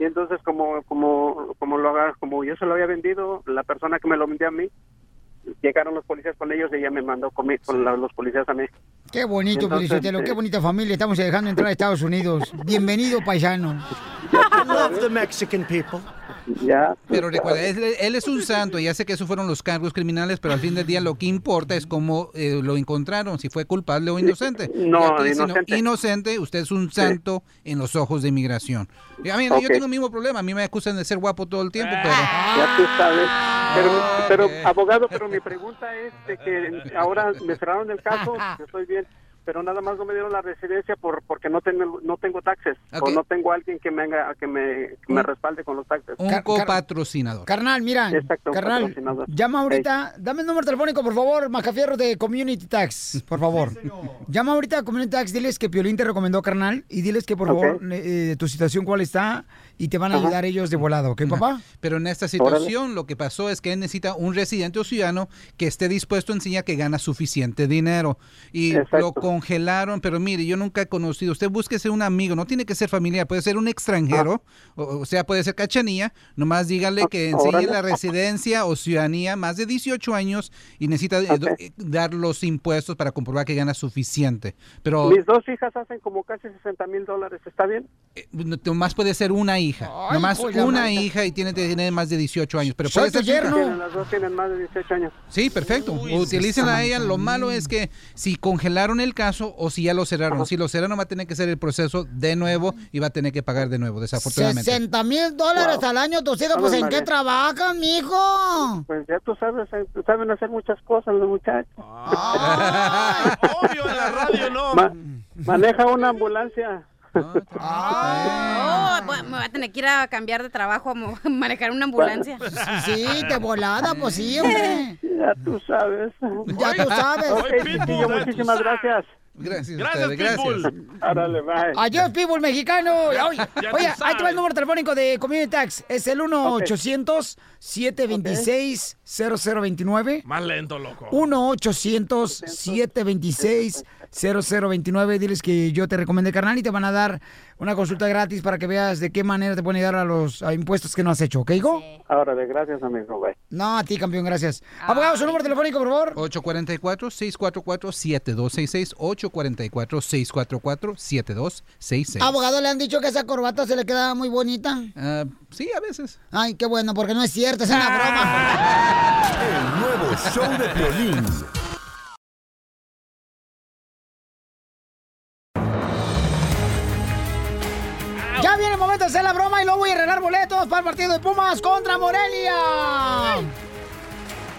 Y entonces como como como lo haga- como yo se lo había vendido, la persona que me lo vendió a mí, llegaron los policías con ellos y ella me mandó con, mi- con la- los policías a mí. Qué bonito, Entonces, Felicitelo, qué bonita familia. Estamos dejando entrar a Estados Unidos. Bienvenido, paisano. <laughs> love the Mexican people. Ya. Pero recuerda, él, él es un santo, ya sé que esos fueron los cargos criminales, pero al fin del día lo que importa es cómo eh, lo encontraron, si fue culpable o inocente. No, aquí, si inocente. inocente, usted es un santo en los ojos de inmigración. Y a mí, yo tengo el mismo problema, a mí me acusan de ser guapo todo el tiempo, pero... Ya tú sabes. Pero, pero abogado, pero mi pregunta es de que ahora me cerraron el caso, yo estoy bien, pero nada más no me dieron la residencia por porque no tengo no tengo taxes o no tengo alguien que me haga, que me, que me respalde con los taxes. Un copatrocinador. Carnal, mira, Exacto, un carnal, patrocinador. llama ahorita, dame el número telefónico, por favor, Macafierro de Community Tax, por favor. llama ahorita a Community Tax, diles que Piolín te recomendó, carnal, y diles que, por favor, eh, tu situación cuál está, y te van a Ajá. ayudar ellos de volado, ¿ok, papá? Pero en esta situación lo que pasó es que él necesita un residente o ciudadano que esté dispuesto a enseñar que gana suficiente dinero. Y Exacto. lo congelaron, pero mire, yo nunca he conocido, usted búsquese un amigo, no tiene que ser familiar, puede ser un extranjero, o, o sea, puede ser cachanilla, nomás dígale que enseñe órale. la residencia o ciudadanía más de 18 años y necesita eh, eh, dar los impuestos para comprobar que gana suficiente. Pero Mis dos hijas hacen como casi 60 mil dólares, ¿está bien? no- nomás puede ser una hija, nomás pues, una hija y tiene que tener más de 18 años, pero puede ser hija. yerno. Las dos tienen más de 18 años. Sí, perfecto. Utilícenla a ella. Lo malo es que si congelaron el caso o si ya lo cerraron. Si lo cerraron va a tener que hacer el proceso de nuevo y va a tener que pagar de nuevo, desafortunadamente. 60 mil dólares al año, tus hijos, pues, ¿en qué trabajan, mijo? Pues ya tú sabes, eh, saben hacer muchas cosas los muchachos. Obvio, en la radio no. Ma- maneja una ambulancia. Oh, bueno, me voy a tener que ir a cambiar de trabajo a <laughs> manejar una ambulancia. Sí, de volada, pues sí, hombre. <laughs> Ya tú sabes. Ya tú sabes. Ok, chiquillo, muchísimas gracias. Gracias, Gracias, ustedes, gracias. Árale, bye. Adiós, people mexicano. Ya- Oye, ya tú oye, ahí te va el número telefónico de Community Tax. Es el 1-800-726-0029. Más lento, loco. 1-800-726-0029. Diles que yo te recomendé, carnal, y te van a dar una consulta gratis para que veas de qué manera te pueden ayudar a los a impuestos que no has hecho. ¿Ok, hijo? Árale, gracias, amigo. Bye. No, a ti, campeón, gracias. Abogado, su número telefónico, por favor. 844-644-7266. 844-644-7266. Abogado, le han dicho que esa corbata se le queda muy bonita. Ah, sí, a veces. Ay, qué bueno, porque no es cierto, es una broma. El nuevo show de Piolín. Ya viene el momento de hacer la broma y luego voy a arreglar boletos para el partido de Pumas contra Morelia.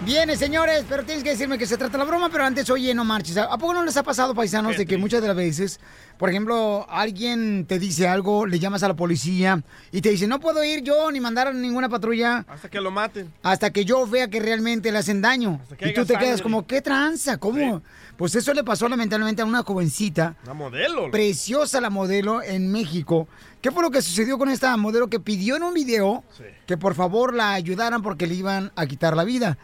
Viene, señores, pero tienes que decirme que se trata la broma, pero antes, oye, no marches. ¿A poco no les ha pasado, paisanos, de que muchas de las veces, por ejemplo, alguien te dice algo, le llamas a la policía y te dice, no puedo ir yo ni mandar a ninguna patrulla Hasta que lo maten. hasta que yo vea que realmente le hacen daño? Y tú te quedas como, ¿qué tranza? ¿Cómo? Pues eso le pasó lamentablemente a una jovencita Una modelo. preciosa la modelo en México. ¿Qué fue lo que sucedió con esta modelo que pidió en un video que por favor la ayudaran porque le iban a quitar la vida?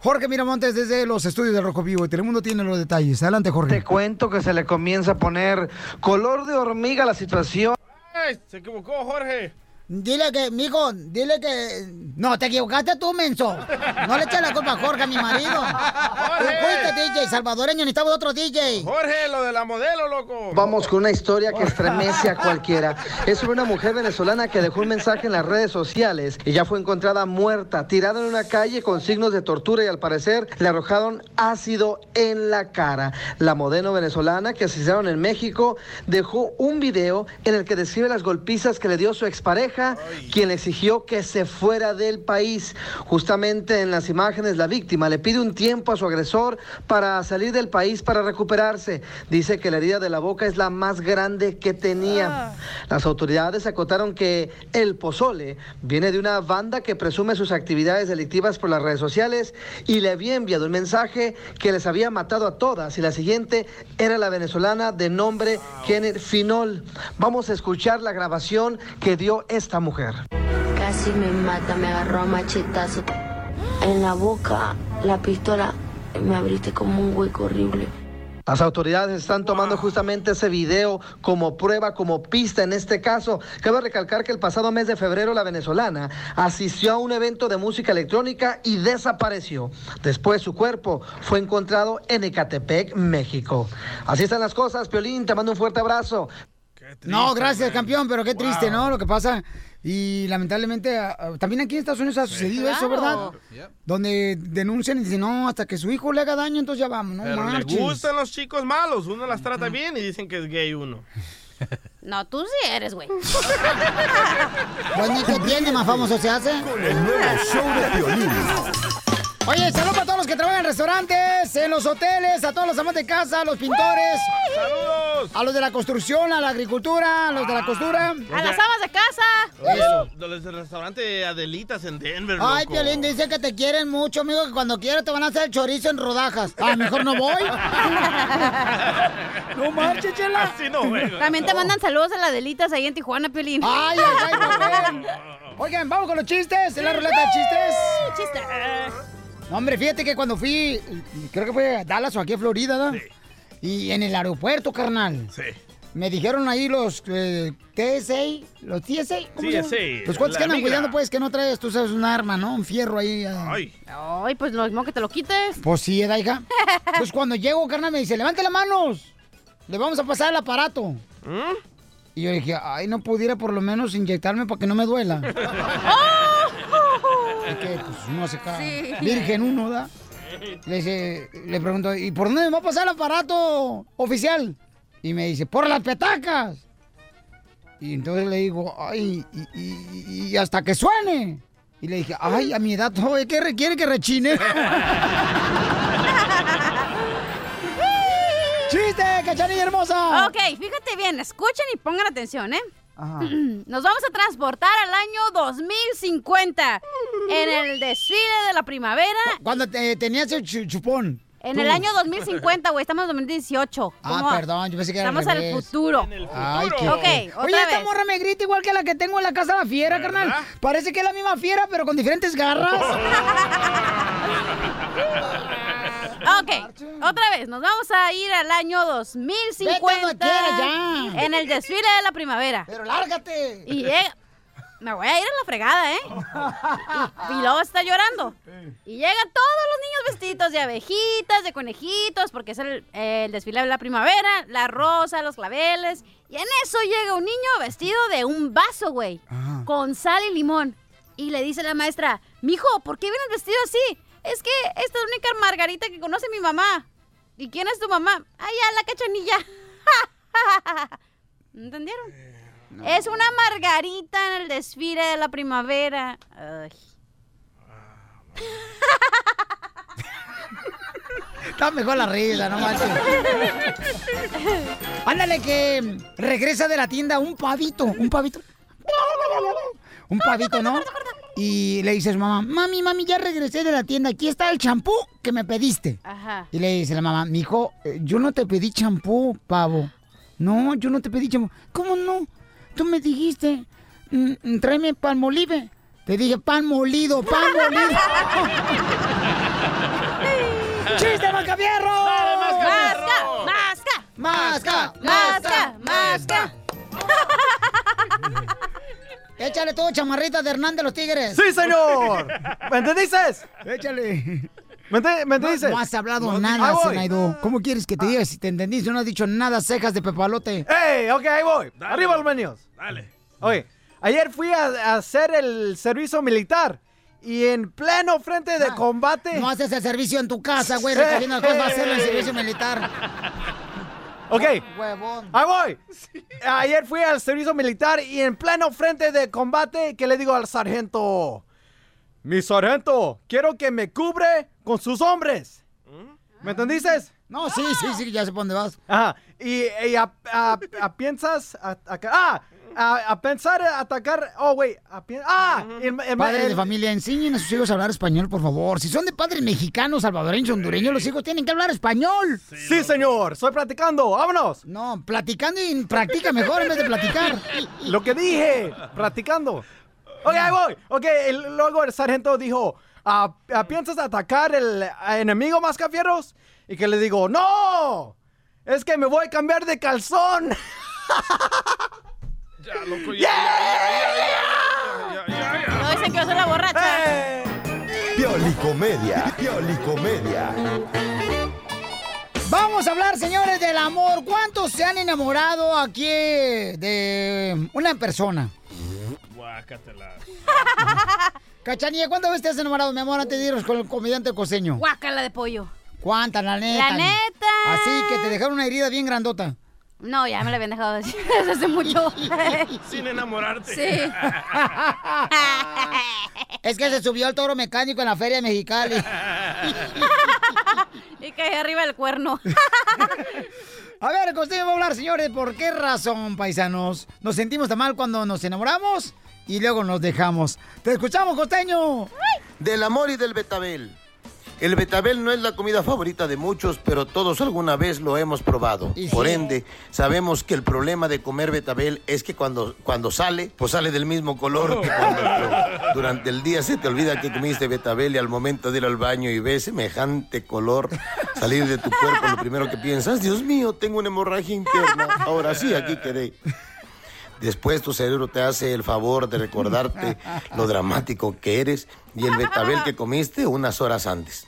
Jorge Miramontes desde los estudios de Rojo Vivo y Telemundo tiene los detalles. Adelante, Jorge. Te cuento que se le comienza a poner color de hormiga a la situación. Ey, se equivocó, Jorge. Dile que, mijo, dile que... No, te equivocaste tú, menso. No le eches la culpa a Jorge, a mi marido. Tú fuiste DJ salvadoreño, necesitaba otro DJ. Jorge, lo de la modelo, loco. Vamos con una historia que estremece a cualquiera. Es sobre una mujer venezolana que dejó un mensaje en las redes sociales y ya fue encontrada muerta, tirada en una calle con signos de tortura y al parecer le arrojaron ácido en la cara. La modelo venezolana que asesinaron en México dejó un video en el que describe las golpizas que le dio su expareja, quien le exigió que se fuera del país. Justamente en las imágenes la víctima le pide un tiempo a su agresor para salir del país para recuperarse. Dice que la herida de la boca es la más grande que tenía. Las autoridades acotaron que el pozole viene de una banda que presume sus actividades delictivas por las redes sociales y le había enviado un mensaje que les había matado a todas y la siguiente era la venezolana de nombre Kenneth Finol. Vamos a escuchar la grabación que dio esta mujer. Casi me mata, me agarró a machetazo. En la boca, la pistola, me abriste como un hueco horrible. Las autoridades están tomando justamente ese video como prueba, como pista en este caso. Cabe recalcar que el pasado mes de febrero la venezolana asistió a un evento de música electrónica y desapareció. Después su cuerpo fue encontrado en Ecatepec, México. Así están las cosas, Piolín, te mando un fuerte abrazo. No, gracias, campeón, pero qué triste, ¿no? Lo que pasa. Y lamentablemente, también aquí en Estados Unidos ha sucedido eso, ¿verdad? Donde denuncian y dicen, no, hasta que su hijo le haga daño, entonces ya vamos, no Pero le gustan los chicos malos. Uno las trata bien y dicen que es gay uno. <laughs> No, tú sí eres, güey. Pues ni que tiene, más famoso se hace. Con el nuevo show de. Oye, saludos para todos los que trabajan en restaurantes, en los hoteles, a todos los amantes de casa, a los pintores. ¡Saludos! A los de la construcción, a la agricultura, a los de la costura. A las amas de casa. Eso. Los del restaurante Adelitas en Denver, Ay, loco. Piolín, dice que te quieren mucho, amigo, que cuando quieras te van a hacer el chorizo en rodajas. Ah, mejor no voy. <laughs> no marches, chela. Así no. También te mandan saludos a las delitas ahí en Tijuana, Piolín. Ay, ay, ay. <laughs> Oigan, vamos con los chistes, en la ruleta de chistes. Chistes. No, hombre, fíjate que cuando fui, creo que fue a Dallas o aquí a Florida, ¿no? Y en el aeropuerto, carnal. Sí. Me dijeron ahí los eh, TSA, los TSA, ¿cómo se llaman? TSA, Los cuantos la que andan migra. cuidando, pues, que no traes, tú sabes, un arma, ¿no? Un fierro ahí. eh. Ay. Ay, pues lo mismo que te lo quites. Pues sí, ¿eh, hija? <laughs> Pues cuando llego, carnal, me dice, levante las manos. Le vamos a pasar el aparato. ¿Mm? Y yo dije, ay, no pudiera por lo menos inyectarme para que no me duela. <laughs> Es que, pues, uno se Sí. virgen uno, ¿da? Le, dice, le pregunto, ¿y por dónde me va a pasar el aparato oficial? Y me dice, por las petacas. Y entonces le digo, ay, y, y- y hasta que suene. Y le dije, ay, a mi edad, todavía, ¿qué requiere que rechine? <laughs> ¡Chiste, cachanilla hermosa! Ok, fíjate bien, escuchen y pongan atención, ¿eh? <clears throat> Nos vamos a transportar al año 2050 en el desfile de la primavera. Cuando te, tenías el chu- chupón. En Tú. el año 2050, güey, estamos en 2018. Ah, ¿Cómo? perdón, yo pensé que era al Estamos al revés. futuro. Ay, qué Ok, Oye, otra esta vez. morra me grita igual que la que tengo en la casa de la fiera, carnal. Parece que es la misma fiera, pero con diferentes garras. <laughs> <laughs> Ok, otra vez, nos vamos a ir al año 2050 Vete donde quieras, ya. en el desfile de la primavera. Pero lárgate. Y llega, me voy a ir a la fregada, ¿eh? Y, y luego está llorando. Y llegan todos los niños vestidos de abejitas, de conejitos, porque es el, el desfile de la primavera, la rosa, los claveles. Y en eso llega un niño vestido de un vaso, güey, con sal y limón. Y le dice la maestra, mijo, ¿por qué vienes vestido así? Es que esta es la única margarita que conoce mi mamá. ¿Y quién es tu mamá? Ah, ya, la cachanilla. <laughs> ¿Entendieron? Es una margarita en el desfile de la primavera. Ay. <laughs> Está mejor la risa, no manches. <laughs> Ándale que regresa de la tienda un pavito, un pavito. Un pavito, ¿no? Y le dices, mamá, mami, mami, ya regresé de la tienda. Aquí está el champú que me pediste. Ajá. Y le dice la mamá, mijo, eh, yo no te pedí champú, pavo. No, yo no te pedí champú. ¿Cómo no? Tú me dijiste, mm, mm, tráeme pan molive. Te dije pan molido, pan molido. <laughs> ¡Chiste, Macafierro! ¡Masca! ¡Masca! ¡Masca! ¡Masca! ¡Masca! Échale todo, chamarrita de Hernández los Tigres. ¡Sí, señor! <laughs> ¿Me entendiste? Échale. ¿Me, ente- me entendiste? No has hablado nada. Zenaido. ¿Cómo quieres que te diga si te entendiste? No has dicho nada, cejas de pepalote. ¡Ey! Ok, ahí voy. Arriba los menios. Dale. Oye, ayer fui a, a hacer el servicio militar y en pleno frente de combate. No haces el servicio en tu casa, güey, recogiendo cosas, va a hacerlo en el <laughs> servicio militar. Ok. Huevón. Ahí voy. Ayer fui al servicio militar y en pleno frente de combate que le digo al sargento, mi sargento, quiero que me cubre con sus hombres. ¿Me entendiste? No, sí, sí, sí, ya sé por dónde vas. Ajá. Y, y a, a- a piensas atacar. Ah, a, a pensar atacar. Oh, güey. Ah, el- el- Padres el- de familia, enseñen a sus hijos a hablar español, por favor. Si son de padres mexicanos, salvadoreños, hondureños, los hijos tienen que hablar español. Sí, señor. Estoy platicando. Vámonos. No, platicando y practica mejor en vez de platicar. <laughs> Lo que dije. Practicando. Ok, ahí voy. Ok, el- luego el sargento dijo, "Ah, ah, ¿piensas atacar el enemigo mascafierros? Y que le digo, ¡No! Es que me voy a cambiar de calzón. <laughs> Ya, loco, ya, ya, ya, ya, ya, ya. No dicen que yo soy la borracha. Piolicomedia. Piolicomedia. Vamos a hablar, señores, del amor. ¿Cuántos se han enamorado aquí de una persona? Guácatela. Cachanilla, ¿cuántas veces te has enamorado, mi amor, antes de irnos con el comediante coseño? Guácala de pollo. ¿Cuántas, la neta? La neta. Así que te dejaron una herida bien grandota. No, ya me la habían dejado decir <laughs> desde hace mucho. <laughs> Sin enamorarte. Sí. <laughs> Es que se subió al toro mecánico en la feria de Mexicali. y caí arriba del cuerno. A ver, costeño va a hablar, señores, ¿por qué razón, paisanos? Nos sentimos tan mal cuando nos enamoramos y luego nos dejamos. Te escuchamos, costeño. Del amor y del betabel. El betabel no es la comida favorita de muchos, pero todos alguna vez lo hemos probado. Y Por ende, sabemos que el problema de comer betabel es que cuando, cuando sale, pues sale del mismo color que cuando lo- <laughs> durante el día se te olvida que comiste betabel y al momento de ir al baño y ves semejante color salir de tu cuerpo, lo primero que piensas, Dios mío, tengo una hemorragia interna. Ahora sí, aquí quedé. Después tu cerebro te hace el favor de recordarte lo dramático que eres y el betabel que comiste unas horas antes.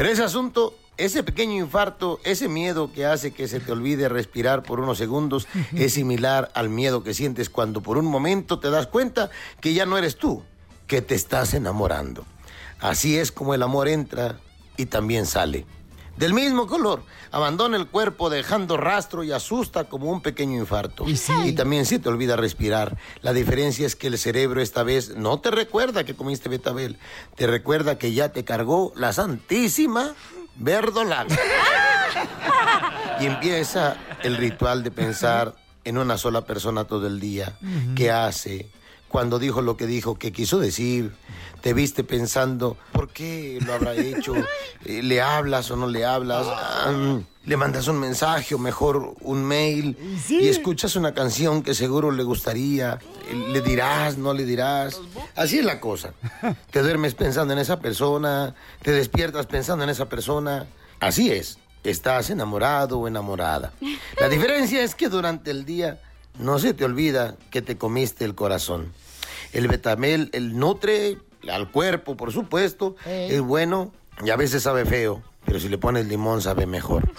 Pero ese asunto, ese pequeño infarto, ese miedo que hace que se te olvide respirar por unos segundos, es similar al miedo que sientes cuando por un momento te das cuenta que ya no eres tú, que te estás enamorando. Así es como el amor entra y también sale. Del mismo color, abandona el cuerpo dejando rastro y asusta como un pequeño infarto. Y, también se te olvida respirar. La diferencia es que el cerebro esta vez no te recuerda que comiste betabel, te recuerda que ya te cargó la santísima verdolaga. Y empieza el ritual de pensar en una sola persona todo el día. ¿Qué hace? Cuando dijo lo que dijo, ¿qué quiso decir? Te viste pensando, ¿por qué lo habrá hecho? <laughs> Eh, ¿Le hablas o no le hablas? Ah, ¿Le mandas un mensaje o mejor un mail? Y escuchas una canción que seguro le gustaría. Eh, ¿Le dirás, no le dirás? Así es la cosa. Te duermes pensando en esa persona, te despiertas pensando en esa persona. Así es. Estás enamorado o enamorada. La diferencia es que durante el día no se te olvida que te comiste el corazón. El betamel, el nutre al cuerpo, por supuesto, es bueno y a veces sabe feo, pero si le pones limón sabe mejor.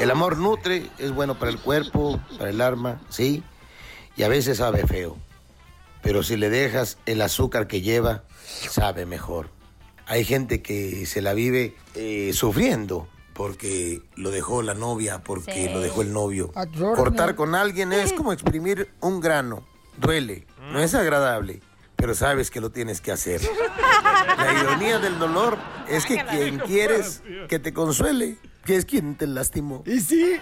El amor nutre, es bueno para el cuerpo, para el alma, sí, y a veces sabe feo, pero si le dejas el azúcar que lleva, sabe mejor. Hay gente que se la vive eh, sufriendo porque lo dejó la novia, porque Sí. lo dejó el novio. Adorno. Cortar con alguien es como exprimir un grano. Duele, no es agradable, pero sabes que lo tienes que hacer. La ironía del dolor es que quien quieres que te consuele, que es quien te lastimó. Y sí.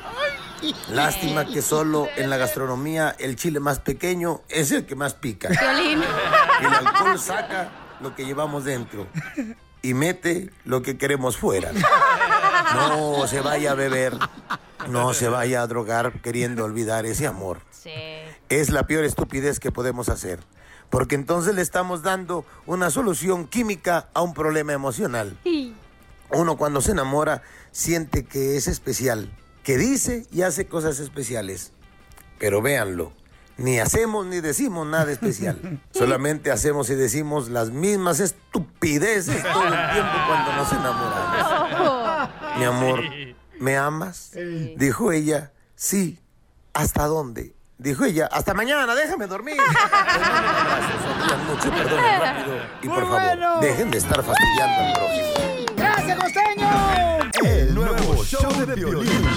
Lástima que solo en la gastronomía el chile más pequeño es el que más pica. El alcohol saca lo que llevamos dentro y mete lo que queremos fuera. <laughs> No se vaya a beber, no se vaya a drogar queriendo olvidar ese amor. Es la peor estupidez que podemos hacer, porque entonces le estamos dando una solución química a un problema emocional. Uno cuando se enamora siente que es especial, que dice y hace cosas especiales. Pero véanlo, ni hacemos ni decimos nada especial. <laughs> Solamente hacemos y decimos las mismas estupideces todo el tiempo cuando nos enamoramos. Mi amor, ¿me amas? Dijo ella, sí. ¿Hasta dónde? Dijo ella, hasta mañana, déjame dormir. <laughs> Mucho, perdonen rápido. Y por favor, dejen de estar fastidiando al prójimo. ¡Gracias, costeño! El nuevo show de violín.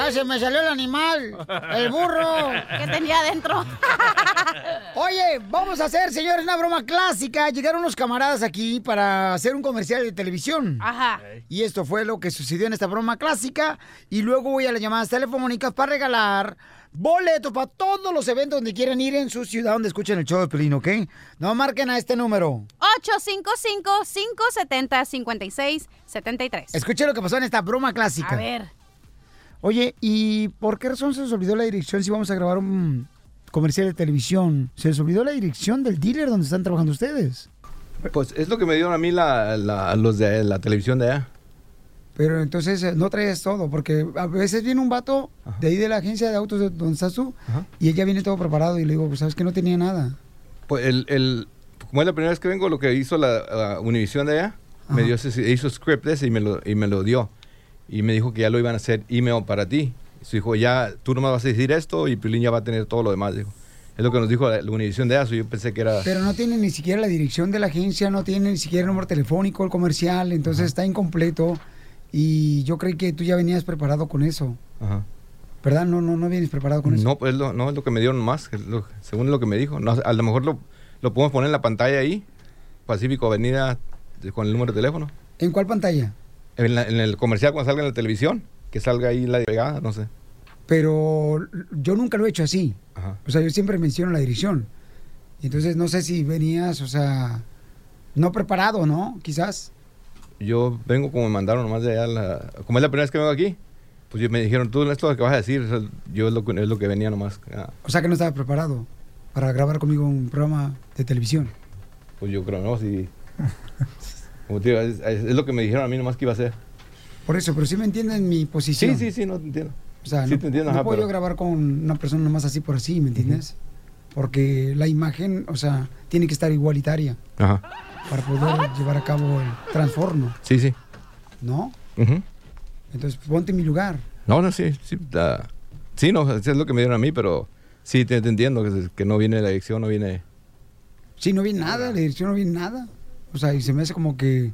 Ya se me salió el animal, el burro. ¿Qué tenía adentro? <laughs> Oye, vamos a hacer, señores, una broma clásica. Llegaron unos camaradas aquí para hacer un comercial de televisión. Ajá. Y esto fue lo que sucedió en esta broma clásica. Y luego voy a las llamadas telefónicas para regalar boletos para todos los eventos donde quieran ir en su ciudad donde escuchen el show de Pelín, ¿ok? No marquen a este número. 855-570-5673. Escuchen lo que pasó en esta broma clásica. A ver. Oye, ¿y por qué razón se les olvidó la dirección si vamos a grabar un comercial de televisión? ¿Se les olvidó la dirección del dealer donde están trabajando ustedes? Pues es lo que me dieron a mí la, la- los de la televisión de allá. Pero entonces eh, no traes todo, porque a veces viene un vato de ahí de la agencia de autos de donde estás tú y ella viene todo preparado y le digo, pues sabes que no tenía nada. Pues el, el- como es la primera vez que vengo, lo que hizo la, la Univisión de allá, me dio ese, hizo script ese y me, lo, y me lo dio. Y me dijo que ya lo iban a hacer email para ti. Y dijo, ya tú nomás vas a decir esto y Pilín ya va a tener todo lo demás. Dijo. Es lo que nos dijo la, la Univisión de allá. so Yo pensé que era... Pero no tiene ni siquiera la dirección de la agencia, no tiene ni siquiera el número telefónico, el comercial, entonces está incompleto. Y yo creí que tú ya venías preparado con eso, Ajá. ¿verdad? No, no, no vienes preparado con eso. No, pues lo, no es lo que me dieron más, es lo- según lo que me dijo. No, a lo mejor lo, lo podemos poner en la pantalla ahí, Pacífico Avenida, con el número de teléfono. ¿En cuál pantalla? En, la- en el comercial cuando salga en la televisión, que salga ahí la pegada, no sé. Pero yo nunca lo he hecho así. O sea, yo siempre menciono la dirección. Entonces no sé si venías, o sea, no preparado, ¿no? Quizás. Yo vengo como me mandaron nomás de allá, la- como es la primera vez que vengo aquí, pues me dijeron, tú esto lo que vas a decir, o sea, yo es lo, que- es lo que venía nomás. Ah, O sea que no estaba preparado para grabar conmigo un programa de televisión. pues yo creo, ¿no? Sí. <laughs> Como te digo, es, es- es lo que me dijeron a mí nomás que iba a hacer. Por eso, pero sí me entienden mi posición. Sí, sí, sí, no te entiendo. O sea, Sí no, te entiendo, no ajá, puedo pero- yo grabar con una persona nomás así por así, ¿me entiendes? Porque la imagen, o sea, tiene que estar igualitaria Ajá. para poder llevar a cabo el transformo, Sí, sí. ¿no? Ujú. Entonces, ponte en mi lugar. No, no, sí, sí. la- sí, no, es lo que me dieron a mí, pero sí, te, te entiendo, que, que no viene la dirección, no viene... Sí, no vi nada, la dirección no vi nada. O sea, y se me hace como que,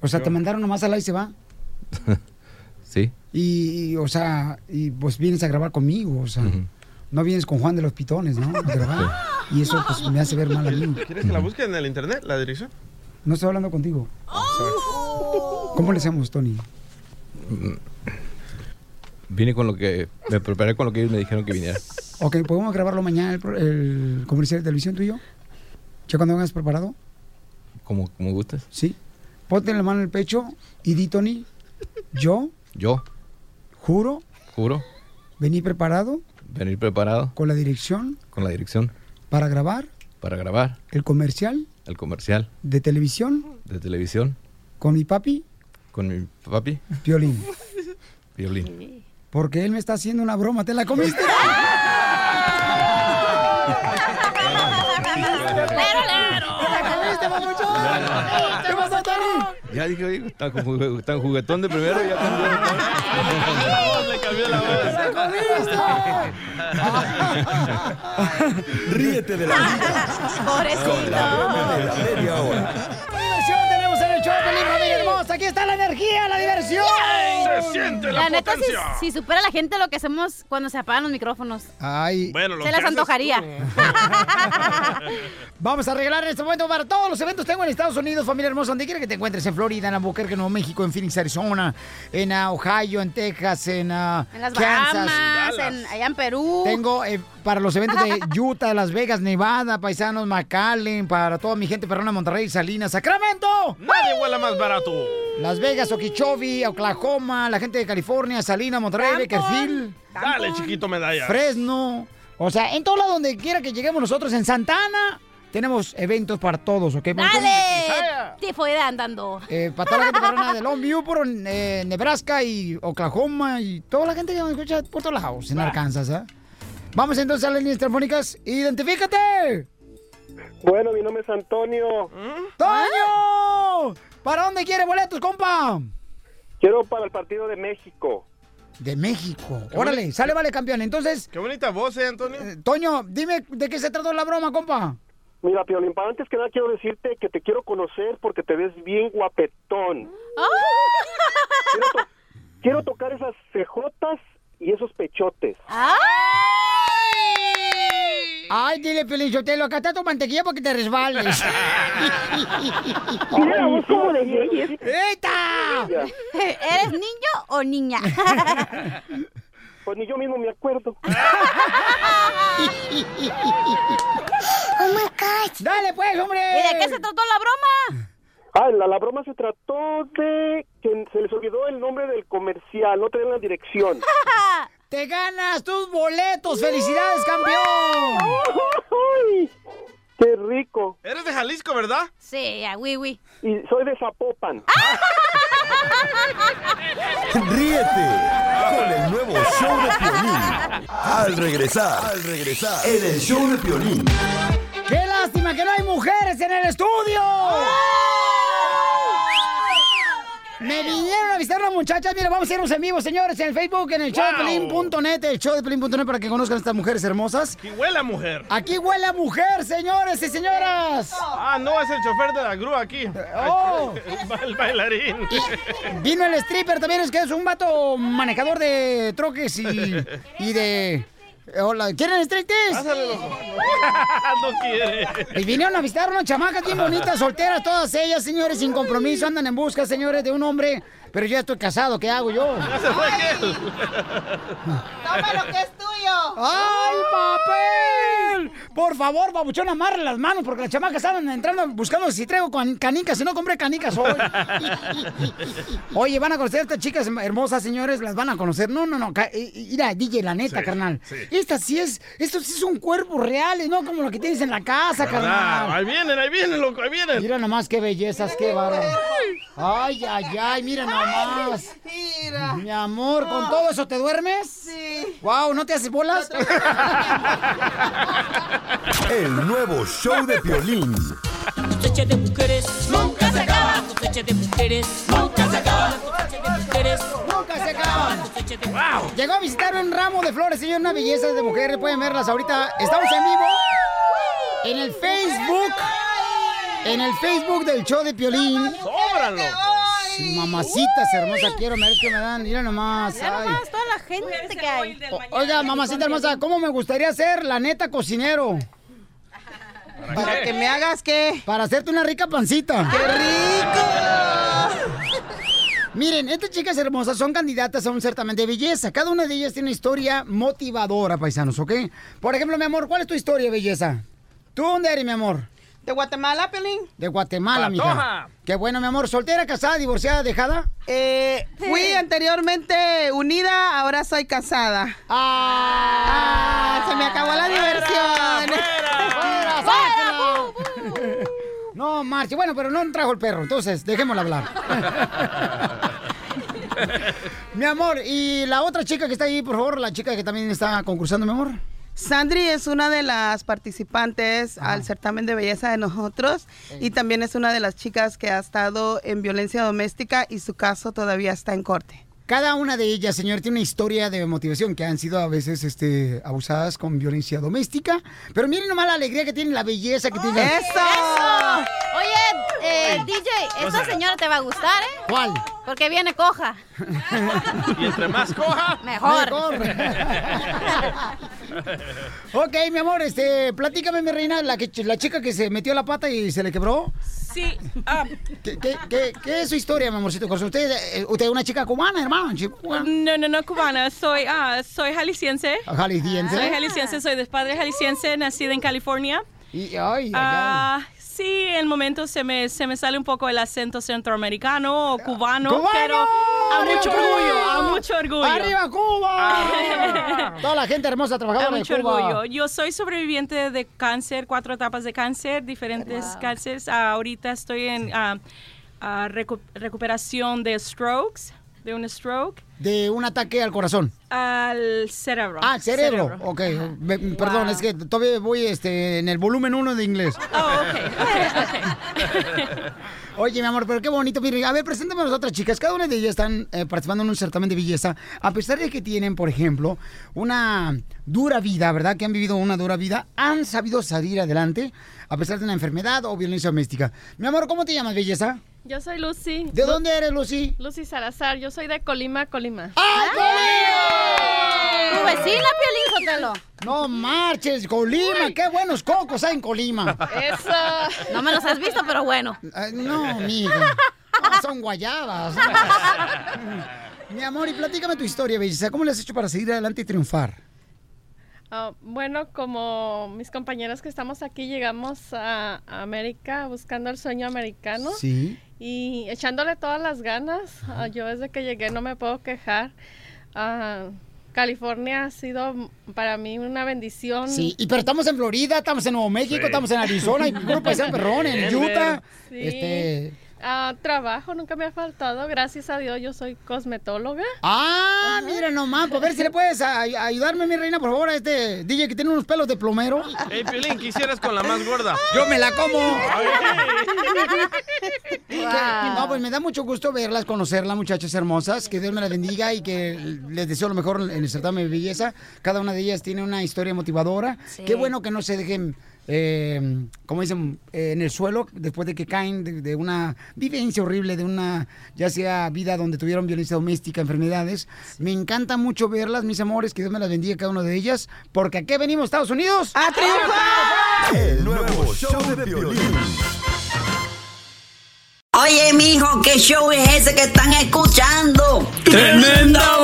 o sea, te mandaron nomás al y se va. <laughs> Sí. Y, y, o sea, y pues vienes a grabar conmigo, o sea, no vienes con Juan de los Pitones, ¿no? A grabar. <laughs> Y eso pues me hace ver mal a mí. ¿Quieres que la busque en el internet, la dirección? No estoy hablando contigo. Sorry. ¿Cómo le hacemos, Tony? Vine con lo que... Me preparé con lo que ellos me dijeron que viniera. Ok, ¿podemos grabarlo mañana el, el comercial de televisión tú y yo? ¿Ya cuando vengas preparado? Como, como gustes. Sí. Ponte la mano en el pecho y di, Tony, yo Yo, juro juro, venir preparado venir preparado con la dirección con la dirección para grabar para grabar el comercial el comercial de televisión de televisión con mi papi, con mi papi, Piolín. Violín. Porque él me está haciendo una broma. ¿Te la comiste? <laughs> Ya dije, oye, tan, tan juguetón de primero, ya cambió. <laughs> Le cambió la <laughs> Ríete de la vida con la broma de la media hora. La neta, si, si supera la gente lo que hacemos cuando se apagan los micrófonos. Ay. Bueno, Se las antojaría. <laughs> Vamos a arreglar en este momento para todos los eventos. Tengo en Estados Unidos, familia hermosa, donde quiera que te encuentres, en Florida, en Albuquerque, Nuevo México, en Phoenix, Arizona, en ah, Ohio, en Texas, en, ah, En las Kansas. Bahamas, en- allá en Perú. Tengo eh, para los eventos de <laughs> Utah, Las Vegas, Nevada, Paisanos, McAllen, para toda mi gente perrona, Monterrey, Salinas, Sacramento. Nadie huele más barato. Las Vegas, Okeechobee, Oklahoma, la gente de California, Salinas, Monterrey, Beckerfield, Dale, chiquito medalla. Fresno. O sea, en todo lado donde quiera que lleguemos nosotros, en Santana, tenemos eventos para todos, ¿ok? ¡Dale! Tifoide andando. Eh, para toda la gente perrona de Long View, por eh, Nebraska y Oklahoma y toda la gente que nos escucha por todos lados en Arkansas, ¿eh? Vamos entonces a las líneas telefónicas. ¡Identifícate! Bueno, mi nombre es Antonio. ¡Toño! ¿Para dónde quiere boletos, compa? Quiero para el partido de México. De México. Órale, sale, vale, campeón. Entonces, Qué bonita voz, ¿eh, Antonio? Toño, dime de qué se trató la broma, compa. Mira, Piolín, para antes que nada quiero decirte que te quiero conocer porque te ves bien guapetón. Quiero, to- quiero tocar esas cejotas y esos pechotes. Ay, dile, Pelichotelo, acá está tu mantequilla porque te resbales. <laughs> Tiene la voz como de Yeyes. ¡Eta! <laughs> ¿Eres niño o niña? <laughs> Pues ni yo mismo me acuerdo. ¡Oh, my gosh! ¡Dale, pues, hombre! ¿Y de qué se trató la broma? Ah, la, la broma se trató de que se les olvidó el nombre del comercial, no tenían la dirección. ¡Te ganas tus boletos! ¡Felicidades, campeón! ¡Qué rico! Eres de Jalisco, ¿verdad? Sí, a oui, oui. Y soy de Zapopan. <laughs> Ríete con el nuevo show de Piolín. Al regresar, al regresar, en el show de Piolín. ¡Qué lástima que no hay mujeres en el estudio! Me vinieron a visitar las muchachas. Mira, vamos a irnos en vivo, señores, en el Facebook, en el show de Pelín.net, el show de Pelín.net para que conozcan a estas mujeres hermosas. Aquí huele a mujer. Aquí huele a mujer, señores y señoras. Ah, no, es el chofer de la grúa aquí. Oh. <laughs> El bailarín. Vino el stripper también, es que es un vato manejador de troques y, y de... Hola, ¿quieren? Pásale, loco. <laughs> no quiere. Y vinieron a visitar unas chamacas bien bonitas, solteras, todas ellas, señores, sin compromiso, andan en busca, señores, de un hombre. Pero yo estoy casado, ¿qué hago yo? Ya se fue aquel. Toma lo que es tuyo. ¡Ay, papel! Por favor, babuchón, amarre las manos porque las chamacas estaban entrando buscando si traigo can- canicas. Si no compré canicas hoy. <laughs> Oye, van a conocer a estas chicas hermosas, señores. Las van a conocer. No, no, no. Mira, DJ, la neta, Sí, carnal. sí. Esta sí es. Esto sí es un cuerpo real, y no como lo que tienes en la casa, ¿Verdad? carnal. Ahí vienen, ahí vienen, loco, ahí vienen. Mira nomás qué bellezas, qué bárbaro. Ay, ay, ay, mira nomás. Mira. Mi amor, ¿con todo eso te duermes? Sí. Wow, ¿no te haces bolas? El nuevo show de Piolín. Cosecha de mujeres nunca se acaba. Cosecha de mujeres nunca se acaba. Cosecha de mujeres Nunca se acaba. Wow. Llegó a visitar un ramo de flores, señor, una belleza de mujeres. Pueden verlas ahorita. Estamos en vivo en el Facebook. En el Facebook del show de Piolín. Sóbralo. Mamacitas hermosas, quiero ver que me dan. Mira nomás. Mira ay. nomás toda la gente que hay. O- Oiga, mamacita hermosa, ¿cómo me gustaría ser la neta cocinero? ¿Para que me hagas qué? Para hacerte una rica pancita. ¡Qué rico! <laughs> Miren, estas chicas hermosas son candidatas a un certamen de belleza. Cada una de ellas tiene una historia motivadora, paisanos, ¿ok? Por ejemplo, mi amor, ¿cuál es tu historia, belleza? ¿Tú dónde eres, mi amor? ¿De Guatemala, Pelín? De Guatemala. Patoja. Qué bueno, mi amor. ¿Soltera, casada, divorciada, dejada? Eh, fui anteriormente unida, ahora soy casada. Ah, se me acabó la diversión. ¡Fuera, sáquenla! No, marche. Bueno, pero no trajo el perro, entonces dejémosla hablar. <laughs> mi amor, y la otra chica que está ahí, por favor, la chica que también está concursando, mi amor. Sandri es una de las participantes al certamen de belleza de nosotros y también es una de las chicas que ha estado en violencia doméstica y su caso todavía está en corte. Cada una de ellas, señor, tiene una historia de motivación que han sido a veces este, abusadas con violencia doméstica. Pero miren nomás la alegría que tiene, la belleza que tiene. ¡Eso! Oye, eh, DJ, esta señora te va a gustar, ¿eh? ¿Cuál? Porque viene coja. <laughs> Y entre más coja, Mejor. <laughs> Ok, mi amor, este, platícame, mi reina, la, que, la chica que se metió la pata y se le quebró. Sí. ah, ¿Qué, qué, qué- qué es su historia, mi amorcito corazón? Usted, eh, usted es una chica cubana, hermano. chica cubana. no, no, no cubana. Soy, ah, soy jalisciense. Ah, jalisciense. Soy jalisciense, soy de padre jalisciense, nacida en California. Y, ay, ay, Ah, sí, en momentos se me, se me sale un poco el acento centroamericano o cubano, ¡Cubano! pero a ¡Arriba mucho Cuba! orgullo, a mucho orgullo. ¡Arriba Cuba! <laughs> Toda la gente hermosa A trabajadora de mucho Cuba. orgullo. Yo soy sobreviviente de cáncer, cuatro etapas de cáncer, diferentes cánceres. Ah, ahorita estoy en ah, ah, recu- recuperación de strokes, de un stroke, De un ataque al corazón. al cerebro. Ah, cerebro. Ok, me- perdón, es que todavía voy este, en el volumen 1 de inglés. Oh, <laughs> ok, Oye, mi amor, pero qué bonito. A ver, preséntame a las otras chicas. Cada una de ellas están eh, participando en un certamen de belleza. A pesar de que tienen, por ejemplo, una dura vida, ¿verdad? Que han vivido una dura vida, han sabido salir adelante a pesar de una enfermedad o violencia doméstica. Mi amor, ¿cómo te llamas, belleza? Yo soy Lucy. ¿De dónde eres, Lucy? Lucy Salazar. Yo soy de Colima, Colima. ¡Ay, Colima! Tu vecina, Piolín Sotelo. No marches, Colima. Qué buenos cocos hay en Colima. Eso. No me los has visto, pero bueno. Ay, no, mija. No, son guayabas. <laughs> Mi amor, y platícame tu historia, belleza. ¿Cómo le has hecho para seguir adelante y triunfar? Ah, bueno, como mis compañeros que estamos aquí, llegamos a a América buscando el sueño americano. Sí. Y echándole todas las ganas. Ah, yo desde que llegué no me puedo quejar. Ah, California ha sido para mí una bendición. Sí, y pero estamos en Florida, estamos en Nuevo México, Sí. estamos en Arizona, y grupo de San Perrón, en Denver. <laughs> Utah. Sí. Este. Ah, trabajo nunca me ha faltado. Gracias a Dios yo soy cosmetóloga. Ah, mira nomás, pues a ver si le puedes a- a- ayudarme, mi reina, por favor, a este DJ que tiene unos pelos de plomero. Hey, Piolín, ¿qué hicieras con la más gorda? Yo me la como. Wow. No, pues me da mucho gusto verlas, conocerlas, muchachas hermosas. Que Dios me las bendiga y que les deseo lo mejor en el certamen de belleza. Cada una de ellas tiene una historia motivadora. Sí. Qué bueno que no se dejen, eh, como dicen, eh, en el suelo después de que caen de, de una vivencia horrible, de una, ya sea vida donde tuvieron violencia doméstica, enfermedades. Me encanta mucho verlas, mis amores. Que Dios me las bendiga cada una de ellas. Porque aquí venimos, Estados Unidos. ¡A triunfar! El nuevo show de violín. Oye, mijo, ¿qué show es ese que están escuchando? ¡Tremenda